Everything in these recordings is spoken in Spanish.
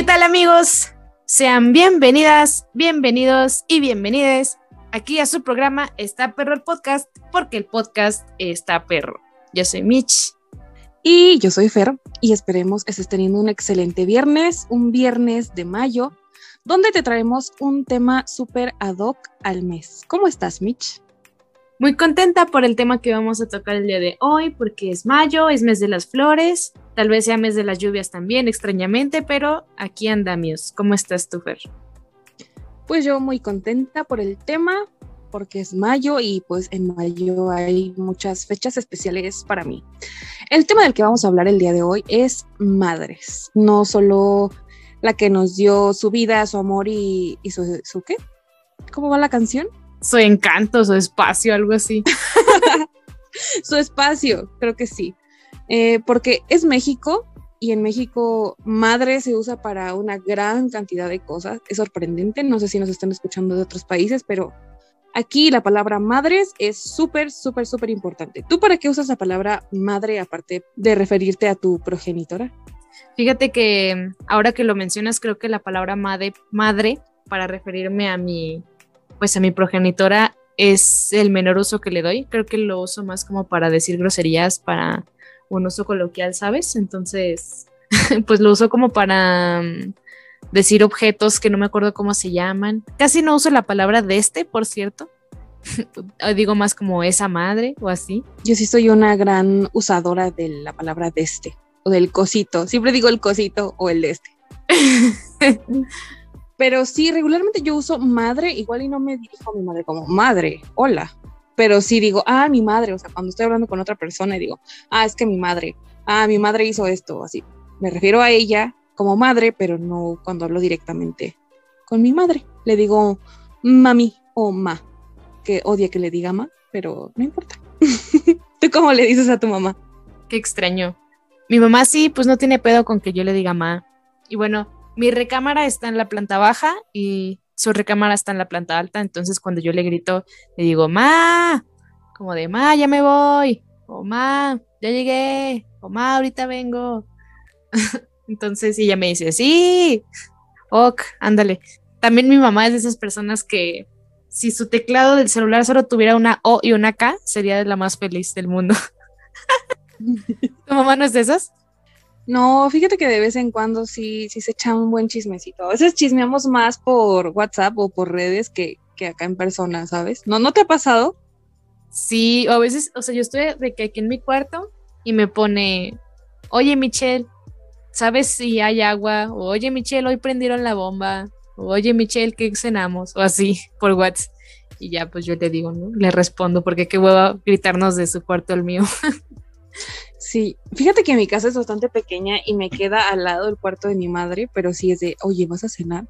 ¿Qué tal amigos? Sean bienvenidas, bienvenidos y bienvenides aquí a su programa Está Perro el Podcast, porque el podcast está perro. Yo soy Mitch. Y yo soy Fer, y esperemos estés teniendo un excelente viernes, un viernes de mayo, donde te traemos un tema súper ad hoc al mes. ¿Cómo estás, Mitch? Muy contenta por el tema que vamos a tocar el día de hoy, porque es mayo, es mes de las flores, tal vez sea mes de las lluvias también, extrañamente, pero aquí andamos. ¿Cómo estás tú, Fer? Pues yo muy contenta por el tema, porque es mayo y pues en mayo hay muchas fechas especiales para mí. El tema del que vamos a hablar el día de hoy es madres, no solo la que nos dio su vida, su amor y, su, su qué? ¿Cómo va la canción? Su encanto, su espacio, algo así. su espacio, creo que sí. Eh, porque es México y en México madre se usa para una gran cantidad de cosas. Es sorprendente, no sé si nos están escuchando de otros países, pero aquí la palabra madres es súper, súper, súper importante. ¿Tú para qué usas la palabra madre aparte de referirte a tu progenitora? Fíjate que ahora que lo mencionas, creo que la palabra madre, madre para referirme a mi pues a mi progenitora es el menor uso que le doy. Creo que lo uso más como para decir groserías, para un uso coloquial, ¿sabes? Entonces, pues lo uso como para mm, decir objetos que no me acuerdo cómo se llaman. Casi no uso la palabra de este, por cierto. Digo más como esa madre o así. Yo sí soy una gran usadora de la palabra de este o del cosito. Siempre digo el cosito o el de este. Pero sí, regularmente yo uso madre, igual y no me dirijo a mi madre como madre, hola. Pero sí digo, ah, mi madre, o sea, cuando estoy hablando con otra persona y digo, ah, es que mi madre, ah, mi madre hizo esto, así. Me refiero a ella como madre, pero no cuando hablo directamente con mi madre. Le digo mami o ma, que odia que le diga ma, pero no importa. ¿Tú cómo le dices a tu mamá? Qué extraño. Mi mamá sí, pues no tiene pedo con que yo le diga ma. Y bueno, mi recámara está en la planta baja y su recámara está en la planta alta, entonces cuando yo le grito, le digo, ma, como de, ma, ya me voy, o ma, ya llegué, o ma, ahorita vengo. entonces ella me dice, sí, ok, ándale. También mi mamá es de esas personas que si su teclado del celular solo tuviera una O y una K, sería la más feliz del mundo. ¿Tu mamá no es de esas? No, fíjate que de vez en cuando sí, sí se echa un buen chismecito. A veces chismeamos más por WhatsApp o por redes que, acá en persona, ¿sabes? ¿No, ¿No te ha pasado? Sí, o a veces, o sea, yo estoy de que aquí en mi cuarto y me pone, oye Michelle, ¿sabes si hay agua? Oye Michelle, hoy prendieron la bomba. Oye Michelle, ¿qué cenamos? O así, por WhatsApp. Y ya, pues yo le digo, ¿no? Le respondo, porque qué hueva gritarnos de su cuarto al mío. Sí, fíjate que mi casa es bastante pequeña y me queda al lado del cuarto de mi madre, pero sí es de, oye, ¿vas a cenar?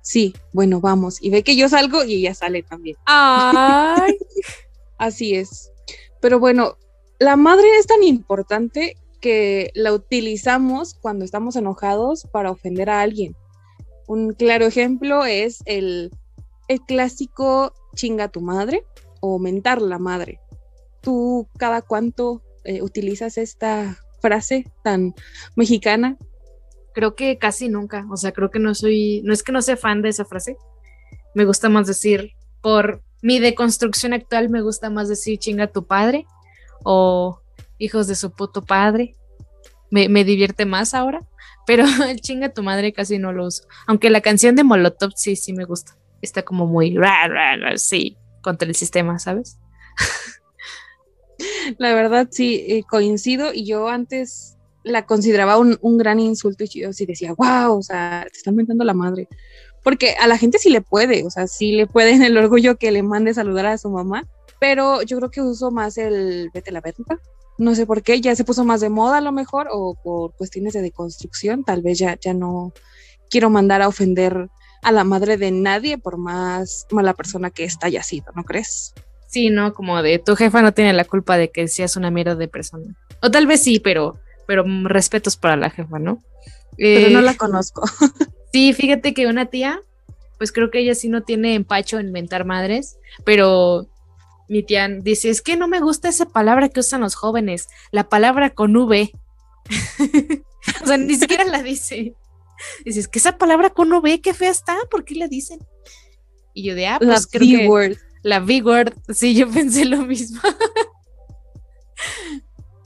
Sí, bueno, vamos. Y ve que yo salgo y ella sale también. Ay. Así es. Pero bueno, la madre es tan importante que la utilizamos cuando estamos enojados para ofender a alguien. Un claro ejemplo es el, el clásico chinga tu madre o mentar la madre. ¿Tú cada cuánto eh, utilizas esta frase tan mexicana? Creo que casi nunca, o sea, creo que no soy, no es que no sea fan de esa frase, me gusta más decir, por mi deconstrucción actual, me gusta más decir chinga tu padre o hijos de su puto padre, me, me divierte más ahora, pero el chinga tu madre casi no lo uso, aunque la canción de Molotov sí, sí me gusta, está como muy, sí, contra el sistema, ¿sabes? La verdad, sí, eh, coincido. Y yo antes la consideraba un, gran insulto y yo sí decía, wow, o sea, te están mentando la madre. Porque a la gente sí le puede, o sea, sí le puede en el orgullo que le mande saludar a su mamá, pero yo creo que uso más el vete la verga. No sé por qué, ya se puso más de moda a lo mejor, o por cuestiones de deconstrucción, tal vez ya, ya no quiero mandar a ofender a la madre de nadie por más mala persona que esta haya sido, ¿no crees? Sí, ¿no? Como de tu jefa no tiene la culpa de que seas una mierda de persona. O tal vez sí, pero, pero respetos para la jefa, ¿no? Pero no la eh, conozco. Sí, fíjate que una tía, pues creo que ella sí no tiene empacho en mentar madres, pero mi tía dice, es que no me gusta esa palabra que usan los jóvenes, la palabra con V. o sea, ni siquiera la dice. Dices, que esa palabra uno ve, qué fea está, ¿por qué la dicen? Y yo de, ah, pues la creo que. La V-word, sí, yo pensé lo mismo.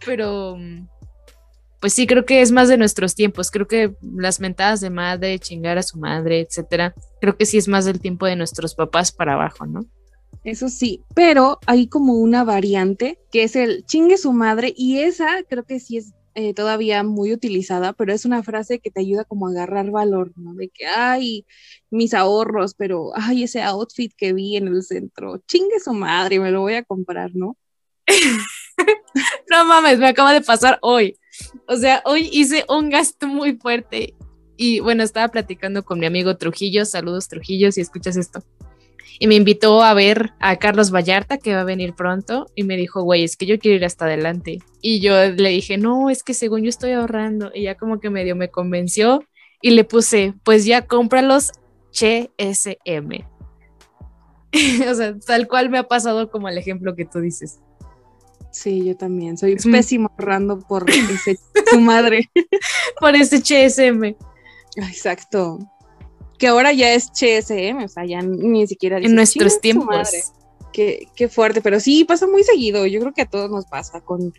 Pero, pues sí, creo que es más de nuestros tiempos. Creo que las mentadas de madre, chingar a su madre, etcétera, creo que sí es más del tiempo de nuestros papás para abajo, ¿no? Eso sí, pero hay como una variante que es el chingue su madre y esa creo que sí es eh, todavía muy utilizada, pero es una frase que te ayuda como a agarrar valor, ¿no? De que, ay, mis ahorros, pero, ay, ese outfit que vi en el centro, chingue su madre, me lo voy a comprar, ¿no? no mames, me acaba de pasar hoy. O sea, hoy hice un gasto muy fuerte. Y bueno, estaba platicando con mi amigo Trujillo. Saludos, Trujillo, si escuchas esto. Y me invitó a ver a Carlos Vallarta, que va a venir pronto. Y me dijo, güey, es que yo quiero ir hasta adelante. Y yo le dije, no, es que según yo estoy ahorrando. Y ya como que medio me convenció. Y le puse, pues ya cómpralos CSM. o sea, tal cual me ha pasado como el ejemplo que tú dices. Sí, yo también. Soy pésimo ahorrando por ese, su madre. por ese CSM. Exacto. Que ahora ya es CSM, o sea, ya ni siquiera En nuestros tiempos. Qué, qué, fuerte, pero sí pasa muy seguido. Yo creo que a todos nos pasa con,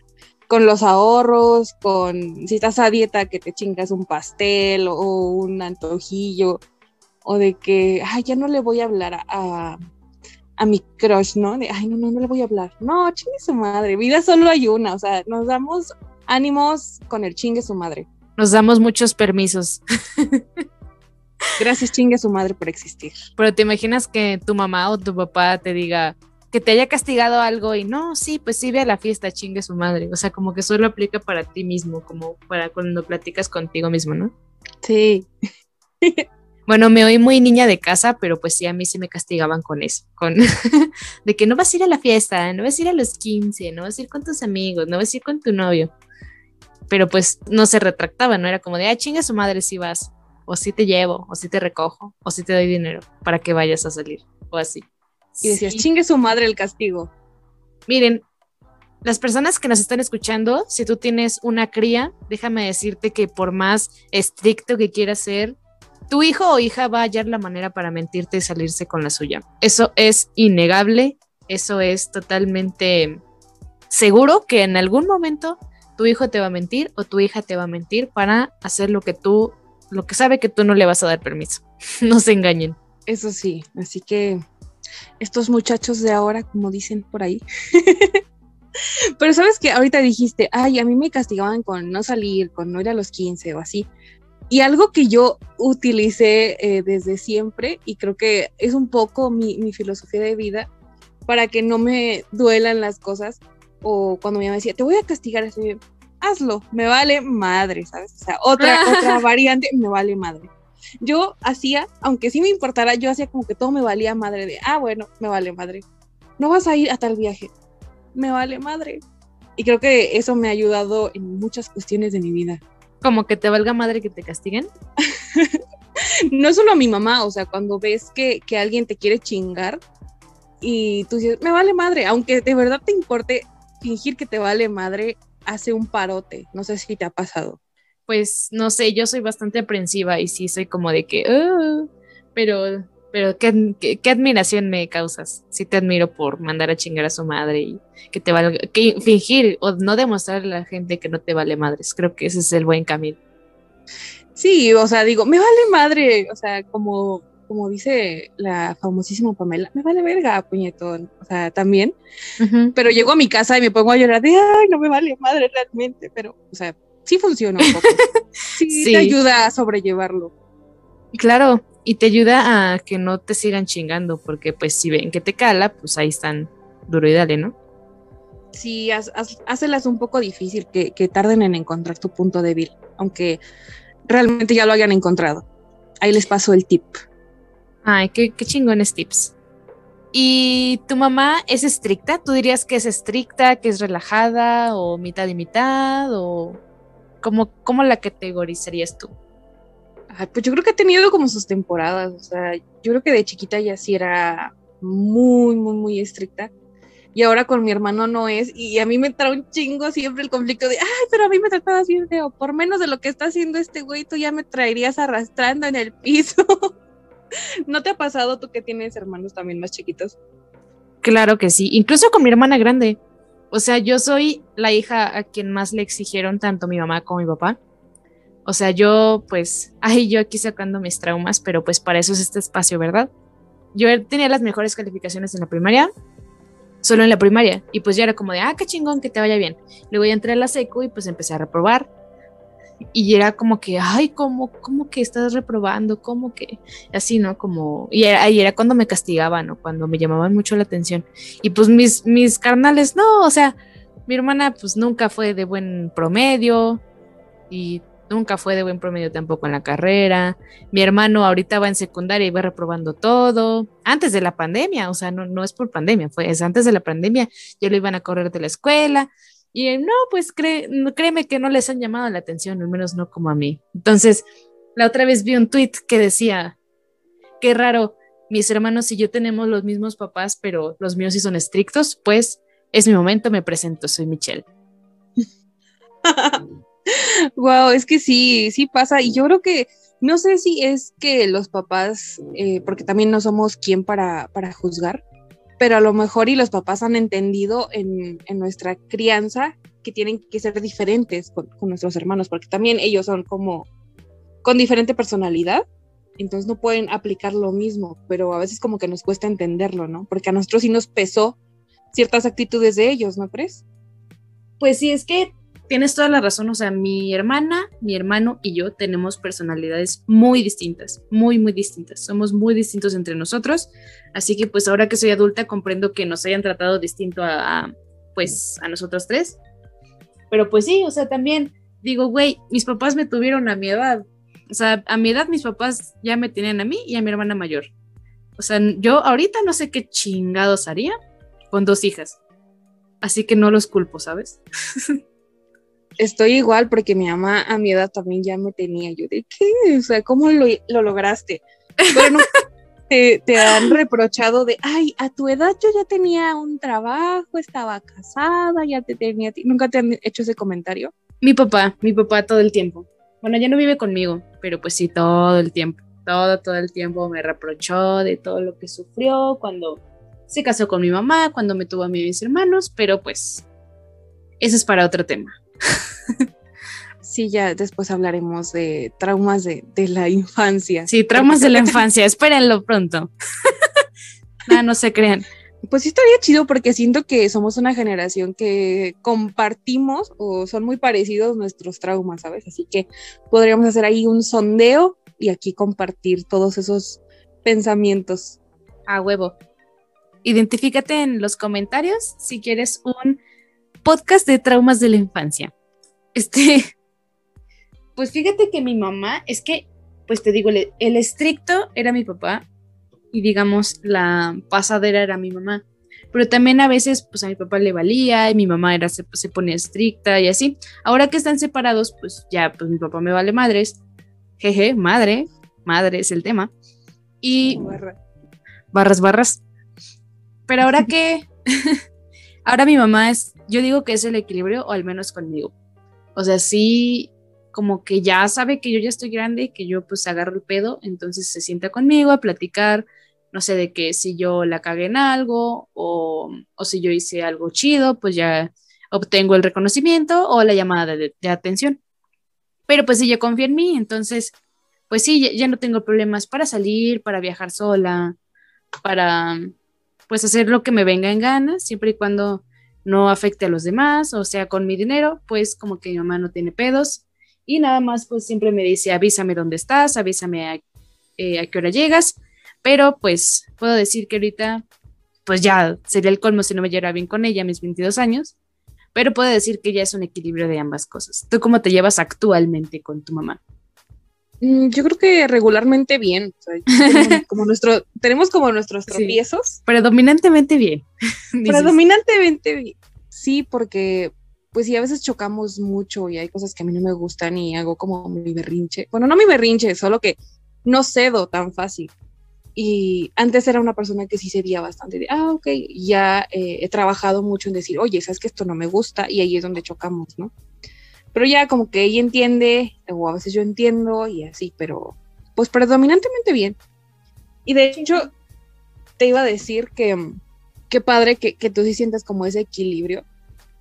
con los ahorros, con si estás a dieta que te chingas un pastel o un antojillo, o de que, ay, ya no le voy a hablar a, a mi crush, ¿no? De, ay, no, no, no le voy a hablar. No, chingue su madre, vida solo hay una, o sea, nos damos ánimos con el chingue su madre. Nos damos muchos permisos. Gracias, chingue su madre por existir. Pero te imaginas que tu mamá o tu papá te diga que te haya castigado algo y no, sí, pues sí, ve a la fiesta, chingue su madre. O sea, como que solo aplica para ti mismo, como para cuando platicas contigo mismo, ¿no? Sí. Bueno, me oí muy niña de casa, pero pues sí, a mí sí me castigaban con eso, con de que no vas a ir a la fiesta, no vas a ir a los 15, no vas a ir con tus amigos, no vas a ir con tu novio. Pero pues no se retractaba, no era como de, ah, chinga su madre si vas, o si te llevo, o si te recojo, o si te doy dinero para que vayas a salir, o así. Y decías, chingue su madre el castigo. Miren, las personas que nos están escuchando, si tú tienes una cría, déjame decirte que por más estricto que quieras ser, tu hijo o hija va a hallar la manera para mentirte y salirse con la suya. Eso es innegable, eso es totalmente seguro que en algún momento tu hijo te va a mentir o tu hija te va a mentir para hacer lo que tú, lo que sabe que tú no le vas a dar permiso. no se engañen. Eso sí, así que estos muchachos de ahora, como dicen por ahí. Pero sabes que ahorita dijiste, ay, a mí me castigaban con no salir, con no ir a los 15 o así. Y algo que yo utilicé eh, desde siempre, y creo que es un poco mi, mi, filosofía de vida, para que no me duelan las cosas, o cuando mi mamá decía, te voy a castigar, así, hazlo, me vale madre, ¿sabes? O sea, otra, otra variante, me vale madre. Yo hacía, aunque sí me importara, yo hacía como que todo me valía madre de, ah, bueno, me vale madre. No vas a ir a tal viaje, me vale madre. Y creo que eso me ha ayudado en muchas cuestiones de mi vida. Como que te valga madre que te castiguen. no solo a mi mamá, o sea, cuando ves que, que, alguien te quiere chingar y tú dices, me vale madre, aunque de verdad te importe fingir que te vale madre, hace un parote. No sé si te ha pasado. Pues no sé, yo soy bastante aprensiva y sí soy como de que, uh", pero pero ¿qué, qué, admiración me causas. Sí te admiro por mandar a chingar a su madre y que te valga, que fingir o no demostrar a la gente que no te vale madres. Creo que ese es el buen camino. Sí, o sea, digo, me vale madre, o sea, como, como dice la famosísima Pamela, me vale verga, puñetón, o sea, también. Uh -huh. Pero llego a mi casa y me pongo a llorar de, ay, no me vale madre realmente, pero, o sea, sí funciona un poco. sí, sí. te ayuda a sobrellevarlo. Claro, y te ayuda a que no te sigan chingando, porque pues si ven que te cala, pues ahí están duro y dale, ¿no? Sí, haz, haz, hácelas un poco difícil, que, que, tarden en encontrar tu punto débil, aunque realmente ya lo hayan encontrado. Ahí les paso el tip. Ay, qué, qué chingones tips. ¿Y tu mamá es estricta? ¿Tú dirías que es estricta, que es relajada, o mitad y mitad, o cómo, cómo la categorizarías tú? pues yo creo que ha tenido como sus temporadas, o sea, yo creo que de chiquita ya sí era muy, muy, muy estricta. y ahora con mi hermano no es, y a mí me trae un chingo siempre el conflicto de, ay, pero a mí me trataba así feo, por menos de lo que está haciendo este güey, tú ya me traerías arrastrando en el piso. ¿No te ha pasado tú que tienes hermanos también más chiquitos? Claro que sí, incluso con mi hermana grande. O sea, yo soy la hija a quien más le exigieron tanto mi mamá como mi papá. O sea, yo pues, ay, yo aquí sacando mis traumas, pero pues para eso es este espacio, ¿verdad? Yo tenía las mejores calificaciones en la primaria, solo en la primaria. Y pues ya era como de, ah, qué chingón, que te vaya bien. Luego ya entré a la seco y pues empecé a reprobar. Y era como que, ay, ¿cómo, cómo que estás reprobando? ¿Cómo que? Así, ¿no? Como, y era, era cuando me castigaban, ¿no? Cuando me llamaban mucho la atención. Y pues mis, mis carnales, no, o sea, mi hermana pues nunca fue de buen promedio y nunca fue de buen promedio tampoco en la carrera. Mi hermano ahorita va en secundaria y va reprobando todo. Antes de la pandemia, o sea, no, no es por pandemia, fue es antes de la pandemia, ya lo iban a correr de la escuela. Y no, pues créeme que no les han llamado la atención, al menos no como a mí. Entonces, la otra vez vi un tweet que decía, qué raro, mis hermanos y yo tenemos los mismos papás, pero los míos sí son estrictos, pues es mi momento, me presento, soy Michelle. wow, es que sí, sí pasa. Y yo creo que, no sé si es que los papás, eh, porque también no somos quien para, para juzgar, pero a lo mejor y los papás han entendido en, en nuestra crianza que tienen que ser diferentes con, con, nuestros hermanos, porque también ellos son como con diferente personalidad, entonces no pueden aplicar lo mismo, pero a veces como que nos cuesta entenderlo, ¿no? Porque a nosotros sí nos pesó ciertas actitudes de ellos, ¿no crees? Pues sí, es que tienes toda la razón, o sea, mi hermana, mi hermano y yo tenemos personalidades muy distintas, muy, muy distintas. Somos muy distintos entre nosotros, así que pues ahora que soy adulta comprendo que nos hayan tratado distinto a, pues a nosotros tres. Pero pues sí, o sea, también digo, güey, mis papás me tuvieron a mi edad. O sea, a mi edad mis papás ya me tenían a mí y a mi hermana mayor. O sea, yo ahorita no sé qué chingados haría con dos hijas. Así que no los culpo, ¿sabes? estoy igual porque mi mamá a mi edad también ya me tenía. Yo de qué, o sea, ¿cómo lo, lograste? Bueno, te, te, han reprochado de, ay, a tu edad yo ya tenía un trabajo, estaba casada, ya te tenía, ¿nunca te han hecho ese comentario? Mi papá, mi papá todo el tiempo. Bueno, ya no vive conmigo, pero pues sí, todo el tiempo, todo, todo el tiempo me reprochó de todo lo que sufrió cuando se casó con mi mamá, cuando me tuvo a mis hermanos, pero pues eso es para otro tema. Sí, ya después hablaremos de traumas de, la infancia. Sí, traumas de la infancia, espérenlo pronto. no, no se crean. Pues sí estaría chido porque siento que somos una generación que compartimos o son muy parecidos nuestros traumas, ¿sabes? Así que podríamos hacer ahí un sondeo y aquí compartir todos esos pensamientos. A huevo. Identifícate en los comentarios si quieres un podcast de traumas de la infancia. Este, pues fíjate que mi mamá, es que, pues te digo, el estricto era mi papá y digamos la pasadera era mi mamá. Pero también a veces, pues a mi papá le valía y mi mamá era, se, se ponía estricta y así. Ahora que están separados, pues ya, pues mi papá me vale madres. Jeje, madre, madre es el tema. Y barras, barras. Pero ahora que, ahora mi mamá es yo digo que es el equilibrio, o al menos conmigo. O sea, sí, como que ya sabe que yo ya estoy grande, que yo pues agarro el pedo, entonces se sienta conmigo a platicar, no sé, de que si yo la cagué en algo o, o si yo hice algo chido, pues ya obtengo el reconocimiento o la llamada de, atención. Pero pues ella confía en mí, entonces, pues sí, ya, ya no tengo problemas para salir, para viajar sola, para pues hacer lo que me venga en gana, siempre y cuando no afecte a los demás, o sea, con mi dinero, pues como que mi mamá no tiene pedos y nada más, pues siempre me dice, avísame dónde estás, avísame a, eh, qué hora llegas, pero pues puedo decir que ahorita, pues ya sería el colmo si no me llevara bien con ella a mis 22 años, pero puedo decir que ya es un equilibrio de ambas cosas. ¿Tú cómo te llevas actualmente con tu mamá? Mm, yo creo que regularmente bien, como, nuestro, tenemos como nuestros tropiezos. predominantemente bien. predominantemente bien. Sí, porque pues sí, a veces chocamos mucho y hay cosas que a mí no me gustan y hago como mi berrinche. Bueno, no mi berrinche, solo que no cedo tan fácil. Y antes era una persona que sí cedía bastante de, ah, ok, ya eh, he trabajado mucho en decir, oye, sabes que esto no me gusta y ahí es donde chocamos, ¿no? Pero ya como que ella entiende, o a veces yo entiendo y así, pero pues predominantemente bien. Y de hecho, te iba a decir que qué padre que, que tú sí sientas como ese equilibrio,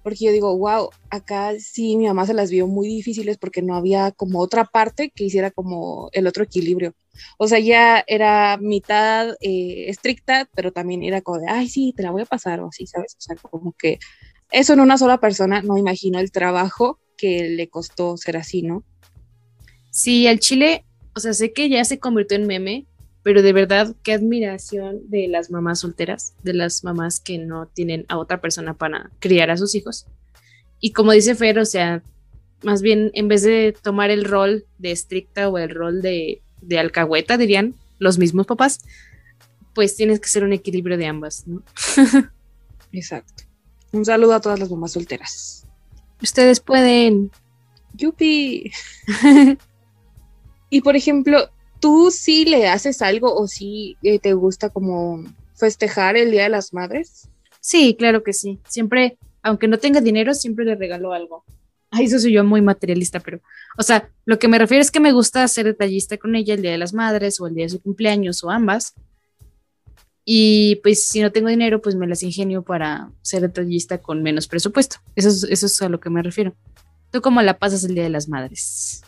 porque yo digo, wow, acá sí mi mamá se las vio muy difíciles porque no había como otra parte que hiciera como el otro equilibrio. O sea, ya era mitad eh, estricta, pero también era como de, ay, sí, te la voy a pasar o así, ¿sabes? O sea, como que eso en una sola persona, no imagino el trabajo que le costó ser así, ¿no? Sí, al chile, o sea, sé que ya se convirtió en meme, pero de verdad, qué admiración de las mamás solteras, de las mamás que no tienen a otra persona para criar a sus hijos. Y como dice Fer, o sea, más bien en vez de tomar el rol de estricta o el rol de de alcahueta, dirían los mismos papás, pues tienes que ser un equilibrio de ambas, ¿no? Exacto. Un saludo a todas las mamás solteras. Ustedes pueden. Yupi. y por ejemplo, ¿tú sí le haces algo o sí eh, te gusta como festejar el Día de las Madres? Sí, claro que sí. Siempre, aunque no tenga dinero, siempre le regalo algo. Ay, eso soy yo muy materialista, pero, o sea, lo que me refiero es que me gusta ser detallista con ella el día de las madres o el día de su cumpleaños o ambas. Y pues si no tengo dinero, pues me las ingenio para ser detallista con menos presupuesto. Eso es, eso es a lo que me refiero. ¿Tú cómo la pasas el día de las madres?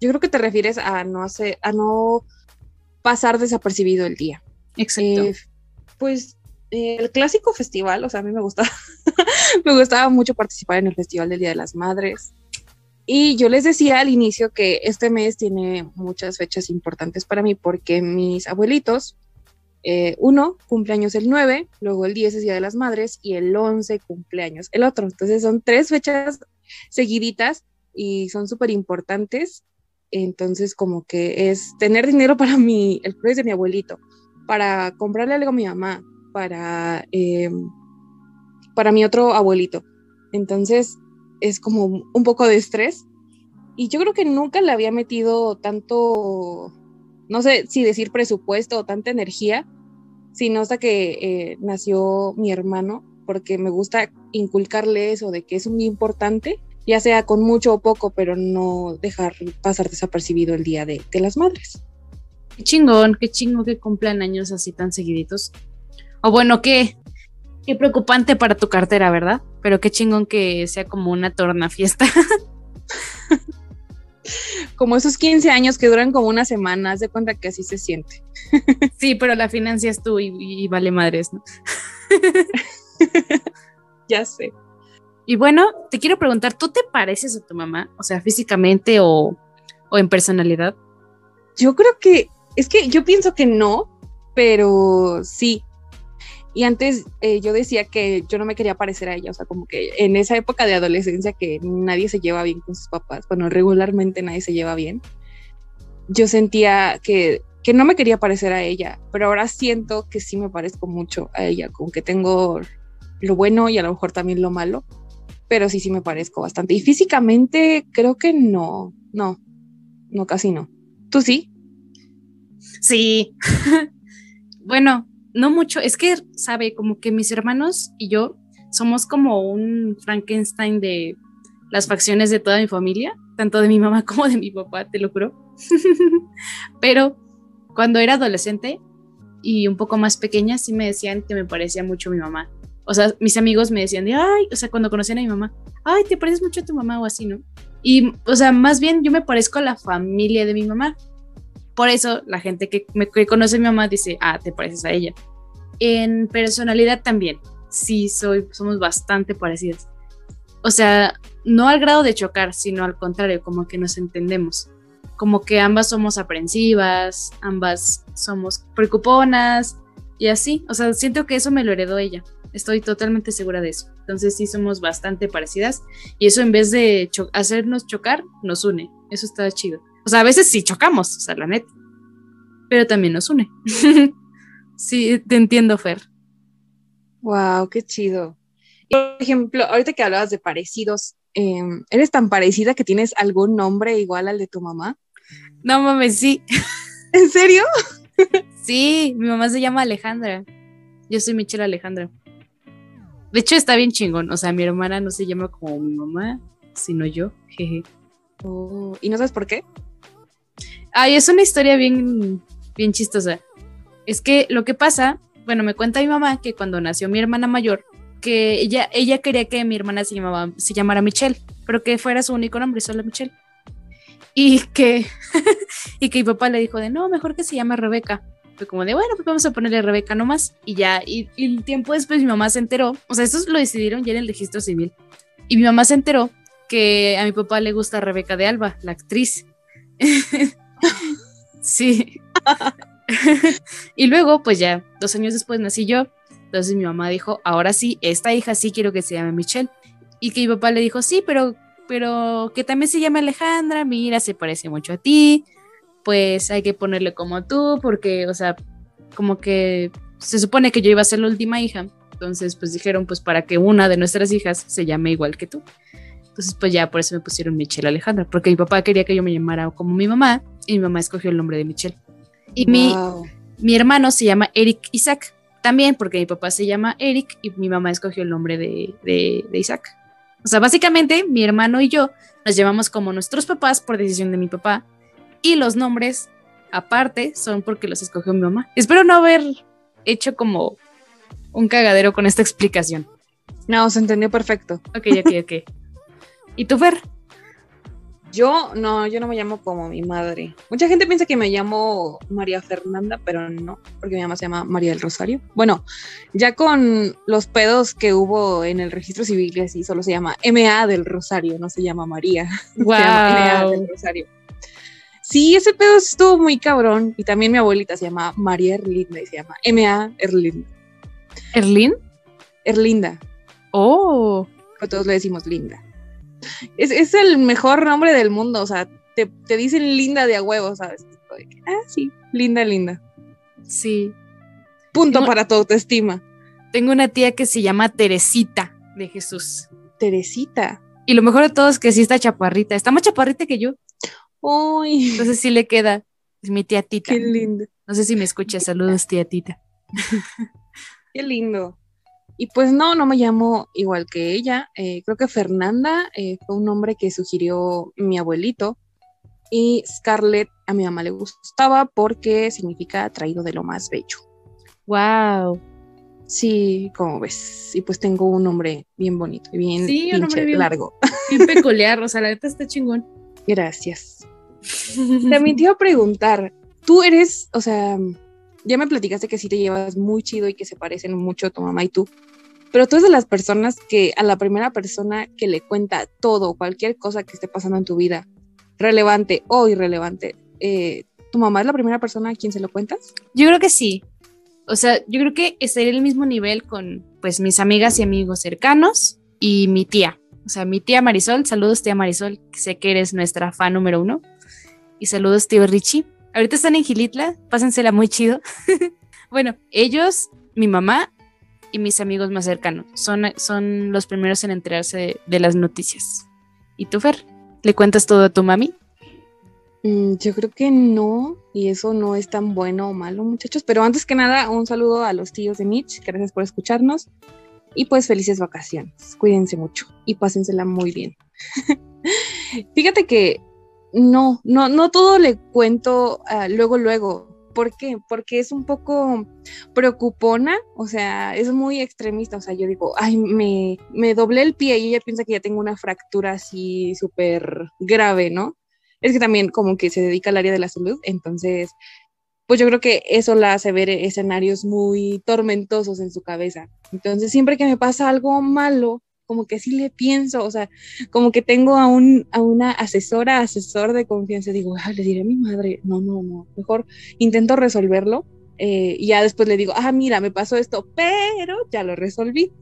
Yo creo que te refieres a no hacer, a no pasar desapercibido el día. Exacto. Eh, pues el clásico festival, o sea, a mí me gustaba, me gustaba mucho participar en el Festival del Día de las Madres. Y yo les decía al inicio que este mes tiene muchas fechas importantes para mí porque mis abuelitos, eh, uno cumpleaños el 9, luego el 10 es Día de las Madres y el 11 cumpleaños el otro. Entonces son tres fechas seguiditas y son súper importantes. Entonces como que es tener dinero para mi, el cumpleaños de mi abuelito, para comprarle algo a mi mamá, para, eh, para mi otro abuelito. Entonces es como un poco de estrés. Y yo creo que nunca le había metido tanto, no sé si decir presupuesto o tanta energía, sino hasta que eh, nació mi hermano, porque me gusta inculcarle eso de que es muy importante, ya sea con mucho o poco, pero no dejar pasar desapercibido el Día de, las Madres. Qué chingón, qué chingón que cumplan años así tan seguiditos. O bueno, qué, qué preocupante para tu cartera, ¿verdad? Pero qué chingón que sea como una torna fiesta. como esos 15 años que duran como una semana, haz de cuenta que así se siente. sí, pero la financias tú y, vale madres, ¿no? ya sé. Y bueno, te quiero preguntar, ¿tú te pareces a tu mamá? O sea, físicamente o, o en personalidad. Yo creo que, es que yo pienso que no, pero sí, y antes eh, yo decía que yo no me quería parecer a ella, o sea, como que en esa época de adolescencia que nadie se lleva bien con sus papás, bueno, regularmente nadie se lleva bien, yo sentía que, que no me quería parecer a ella, pero ahora siento que sí me parezco mucho a ella, como que tengo lo bueno y a lo mejor también lo malo, pero sí, sí me parezco bastante. Y físicamente creo que no, no, no, casi no. ¿Tú sí? Sí. bueno, no mucho, es que, sabe, como que mis hermanos y yo somos como un Frankenstein de las facciones de toda mi familia, tanto de mi mamá como de mi papá, te lo juro. Pero cuando era adolescente y un poco más pequeña, sí me decían que me parecía mucho mi mamá. O sea, mis amigos me decían de, ay, o sea, cuando conocían a mi mamá, ay, te pareces mucho a tu mamá o así, ¿no? Y, o sea, más bien yo me parezco a la familia de mi mamá. Por eso la gente que, me, conoce a mi mamá dice, ah, te pareces a ella. En personalidad también, sí, soy, somos bastante parecidas. O sea, no al grado de chocar, sino al contrario, como que nos entendemos. Como que ambas somos aprensivas, ambas somos preocuponas y así. O sea, siento que eso me lo heredó ella. Estoy totalmente segura de eso. Entonces sí somos bastante parecidas y eso en vez de hacernos chocar, nos une. Eso está chido. O sea, a veces sí chocamos, o sea, la neta. Pero también nos une. sí, te entiendo, Fer. Wow, qué chido. por ejemplo, ahorita que hablabas de parecidos, em, ¿eres tan parecida que tienes algún nombre igual al de tu mamá? No mames, sí. ¿En serio? Sí, mi mamá se llama Alejandra. Yo soy Michelle Alejandra. De hecho, está bien chingón. O sea, mi hermana no se llama como mi mamá, sino yo. Jeje. Oh, ¿Y no sabes por qué? Ay, es una historia bien, bien chistosa. Es que lo que pasa, bueno, me cuenta mi mamá que cuando nació mi hermana mayor, que ella, ella quería que mi hermana se, llamaba, se llamara Michelle, pero que fuera su único nombre, solo Michelle. Y que, y que mi papá le dijo de, no, mejor que se llame Rebeca. Fue como de, bueno, pues vamos a ponerle Rebeca nomás. Y ya, y, y el tiempo después mi mamá se enteró, o sea, esto lo decidieron ya en el registro civil. Y mi mamá se enteró que a mi papá le gusta Rebeca de Alba, la actriz. sí. y luego, pues ya, dos años después nací yo. Entonces mi mamá dijo, ahora sí, esta hija sí quiero que se llame Michelle. Y que mi papá le dijo, sí, pero, pero que también se llame Alejandra, mira, se parece mucho a ti, pues hay que ponerle como tú, porque, o sea, como que se supone que yo iba a ser la última hija. Entonces, pues dijeron, pues para que una de nuestras hijas se llame igual que tú. Entonces, pues ya por eso me pusieron Michelle Alejandra, porque mi papá quería que yo me llamara como mi mamá y mi mamá escogió el nombre de Michelle. Y mi, Wow. mi hermano se llama Eric Isaac, también porque mi papá se llama Eric y mi mamá escogió el nombre de, de- de Isaac. O sea, básicamente mi hermano y yo nos llamamos como nuestros papás por decisión de mi papá y los nombres aparte son porque los escogió mi mamá. Espero no haber hecho como un cagadero con esta explicación. No, se entendió perfecto. Ok, ok, ok. ¿Y tú, Fer? Yo no, yo no me llamo como mi madre. Mucha gente piensa que me llamo María Fernanda, pero no, porque mi mamá se llama María del Rosario. Bueno, ya con los pedos que hubo en el registro civil así, solo se llama MA del Rosario, no se llama María. Se llama MA del Wow. Rosario. Sí, ese pedo estuvo muy cabrón. Y también mi abuelita se llama María Erlinda y se llama MA Erlinda. ¿Erlín? Erlinda, Oh, todos le decimos linda. Es, es el mejor nombre del mundo, o sea, te, te dicen linda de a huevo, ¿sabes? Que, Ah, sí, linda, linda. sí. Punto No. para tu autoestima. Tengo una tía que se llama Teresita de Jesús. Teresita. Y lo mejor de todo es que sí está chaparrita. Está más chaparrita que yo. Uy, Entonces sí le queda. Es mi tía Tita. qué lindo, No sé si me escucha. Saludos, tía Tita. qué lindo. Y pues no, no me llamo igual que ella. Eh, creo que Fernanda eh, fue un nombre que sugirió mi abuelito. Y Scarlett a mi mamá le gustaba porque significa traído de lo más bello. Wow. Sí, como ves. Y pues tengo un nombre bien bonito y bien Sí, un nombre pinche bien- largo. Bien peculiar. O sea, la neta está chingón. Gracias. También te iba a preguntar, tú eres, o sea, ya me platicaste que sí te llevas muy chido y que se parecen mucho tu mamá y tú, pero tú eres de las personas que a la primera persona que le cuenta todo, cualquier cosa que esté pasando en tu vida, relevante o irrelevante, eh, ¿tu mamá es la primera persona a quien se lo cuentas? Yo creo que sí. O sea, yo creo que estaría en el mismo nivel con pues mis amigas y amigos cercanos y mi tía. O sea, mi tía Marisol, saludos tía Marisol, que sé que eres nuestra fan número uno. Y saludos tío Richie. Ahorita están en Gilitla, pásensela muy chido. bueno, ellos, mi mamá y mis amigos más cercanos son, son los primeros en enterarse de, las noticias. ¿Y tú, Fer? ¿Le cuentas todo a tu mami? Mm, yo creo que no, y eso no es tan bueno o malo, muchachos, pero antes que nada, un saludo a los tíos de Mitch, gracias por escucharnos. Y pues felices vacaciones. Cuídense mucho y pásensela muy bien. Fíjate que no, no, no todo le cuento ah, luego, luego. ¿Por qué? Porque es un poco preocupona, o sea, es muy extremista. O sea, yo digo, ay, me, me doblé el pie y ella piensa que ya tengo una fractura así súper grave, ¿no? Es que también como que se dedica al área de la salud, entonces pues yo creo que eso la hace ver escenarios muy tormentosos en su cabeza. Entonces, siempre que me pasa algo malo, como que sí le pienso, o sea, como que tengo a, un, a una asesora, asesor de confianza, digo, ah, le diré a mi madre, no, no, no, mejor intento resolverlo eh, y ya después le digo, ah, mira, me pasó esto, pero ya lo resolví.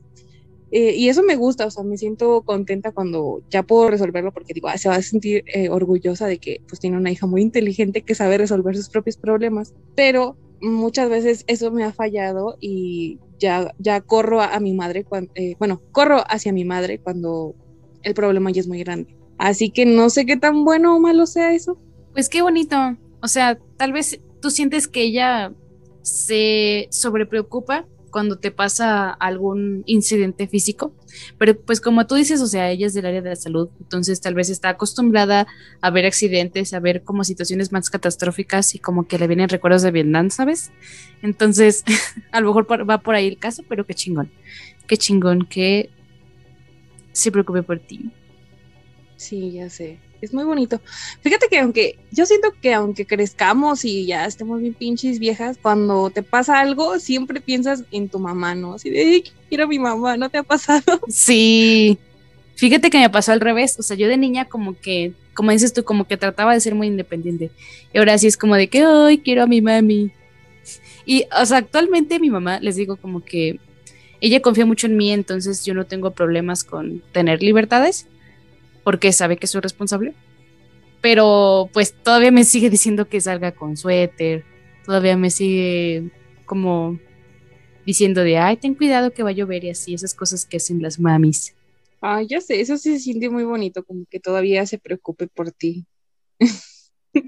Eh, y eso me gusta, o sea, me siento contenta cuando ya puedo resolverlo porque digo, ah, se va a sentir eh, orgullosa de que pues tiene una hija muy inteligente que sabe resolver sus propios problemas, pero muchas veces eso me ha fallado y ya, ya corro a, mi madre, cuando, eh, bueno, corro hacia mi madre cuando el problema ya es muy grande. Así que no sé qué tan bueno o malo sea eso. Pues qué bonito. O sea, tal vez tú sientes que ella se sobrepreocupa cuando te pasa algún incidente físico, pero pues como tú dices, o sea, ella es del área de la salud, entonces tal vez está acostumbrada a ver accidentes, a ver como situaciones más catastróficas y como que le vienen recuerdos de Vietnam, ¿sabes? Entonces, a lo mejor va por ahí el caso, pero qué chingón, qué chingón que se preocupe por ti. Sí, ya sé es muy bonito. Fíjate que aunque yo siento que aunque crezcamos y ya estemos bien pinches viejas, cuando te pasa algo, siempre piensas en tu mamá, ¿no? Así de, quiero a mi mamá, ¿no te ha pasado? Sí. Fíjate que me pasó al revés, o sea, yo de niña como que, como dices tú, como que trataba de ser muy independiente. Y ahora sí es como de que, hoy quiero a mi mami. Y, o sea, actualmente mi mamá, les digo como que ella confía mucho en mí, entonces yo no tengo problemas con tener libertades porque sabe que soy responsable. Pero pues todavía me sigue diciendo que salga con suéter, todavía me sigue como diciendo de, ay, ten cuidado que va a llover y así, esas cosas que hacen las mamis. Ay, ya sé, eso sí se siente muy bonito, como que todavía se preocupe por ti.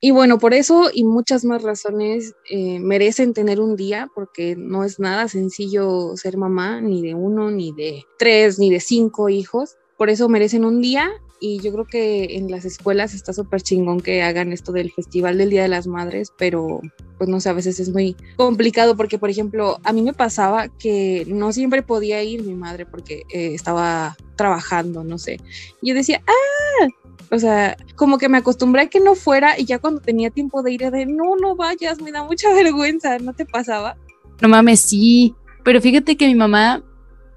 y bueno, por eso y muchas más razones eh, merecen tener un día, porque no es nada sencillo ser mamá, ni de uno, ni de tres, ni de cinco hijos por eso merecen un día y yo creo que en las escuelas está súper chingón que hagan esto del Festival del Día de las Madres, pero pues no sé, a veces es muy complicado porque, por ejemplo, a mí me pasaba que no siempre podía ir mi madre porque eh, estaba trabajando, no sé. Y yo decía, ah, o sea, como que me acostumbré a que no fuera y ya cuando tenía tiempo de ir, de no, no vayas, me da mucha vergüenza, ¿no te pasaba? No mames, sí, pero fíjate que mi mamá